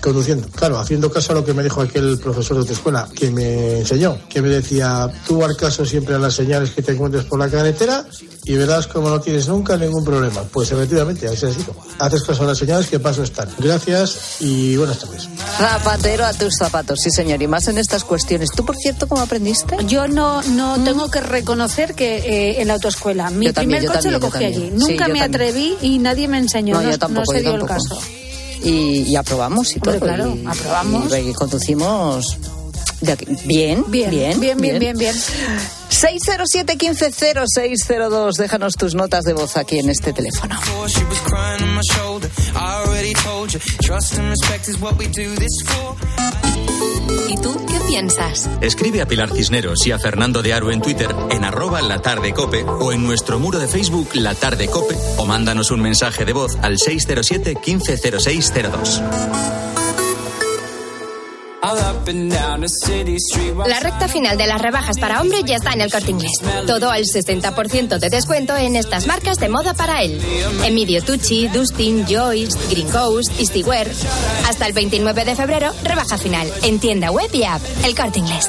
conduciendo. Claro, haciendo caso a lo que me dijo aquel profesor de tu escuela, que me enseñó, que me decía, tú al caso siempre a las señales que te encuentres por la carretera y verás como no tienes nunca ningún problema. Pues efectivamente, así es. Haces caso a las señales que paso están. Gracias y buenas tardes. Zapatero a tus zapatos, sí señor, y más en estas cuestiones. ¿Tú, por cierto, cómo aprendiste? Yo no, no mm. tengo que reconocer que eh, en la autoescuela, mi primer coche lo cogí allí. Nunca me atreví y nadie me enseñó, no, no se dio el caso y, aprobamos y todo. claro, aprobamos. Y, conducimos bien, bien, bien, bien, bien, bien, bien. 607-150602. Déjanos tus notas de voz aquí en este teléfono. ¿Y tú qué piensas? Escribe a Pilar Cisneros y a Fernando de Aro en Twitter en arroba la tarde cope o en nuestro muro de Facebook La Tarde Cope o mándanos un mensaje de voz al 607 150602. La recta final de las rebajas para hombre ya está en el corte inglés. Todo al 60% de descuento en estas marcas de moda para él. Emilio Tucci, Dustin, Joyce, Green Coast, Easywear. Hasta el 29 de febrero, rebaja final en tienda web y app. El corte inglés.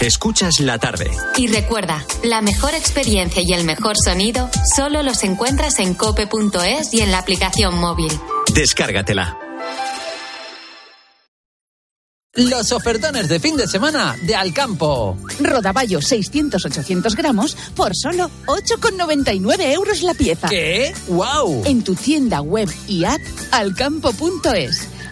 Escuchas la tarde. Y recuerda, la mejor experiencia y el mejor sonido solo los encuentras en cope.es y en la aplicación móvil. Descárgatela. Los ofertones de fin de semana de Alcampo. Rodaballo 600-800 gramos por solo 8,99 euros la pieza. ¿Qué? ¡Wow! En tu tienda web y app alcampo.es.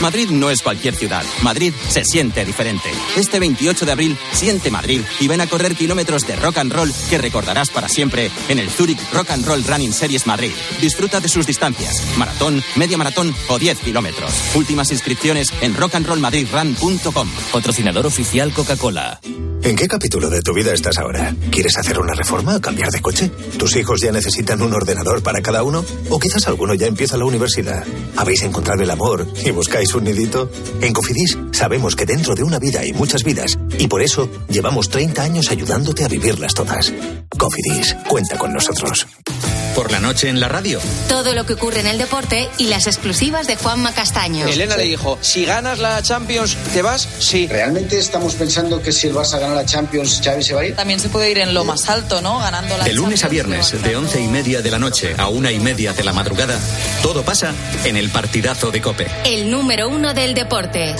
Madrid no es cualquier ciudad. Madrid se siente diferente. Este 28 de abril, siente Madrid y ven a correr kilómetros de rock and roll que recordarás para siempre en el Zurich Rock and Roll Running Series Madrid. Disfruta de sus distancias: maratón, media maratón o 10 kilómetros. Últimas inscripciones en rockandrollmadridrun.com. Patrocinador oficial Coca-Cola. ¿En qué capítulo de tu vida estás ahora? ¿Quieres hacer una reforma o cambiar de coche? ¿Tus hijos ya necesitan un ordenador para cada uno? ¿O quizás alguno ya empieza la universidad? ¿Habéis encontrado el amor y buscáis un nidito? En Cofidis sabemos que dentro de una vida hay muchas vidas y por eso llevamos 30 años ayudándote a vivirlas todas. Cofidis, cuenta con nosotros. Por la noche en la radio. Todo lo que ocurre en el deporte y las exclusivas de Juanma Castaño. Elena le dijo, si ganas la Champions, ¿te vas? Sí. ¿Realmente estamos pensando que si el Barça gana la Champions, Xavi se va a ir? También se puede ir en lo más alto, ¿no? Ganando la De lunes a viernes, de once y media de la noche a una y media de la madrugada, todo pasa en el partidazo de Cope. El número uno del deporte.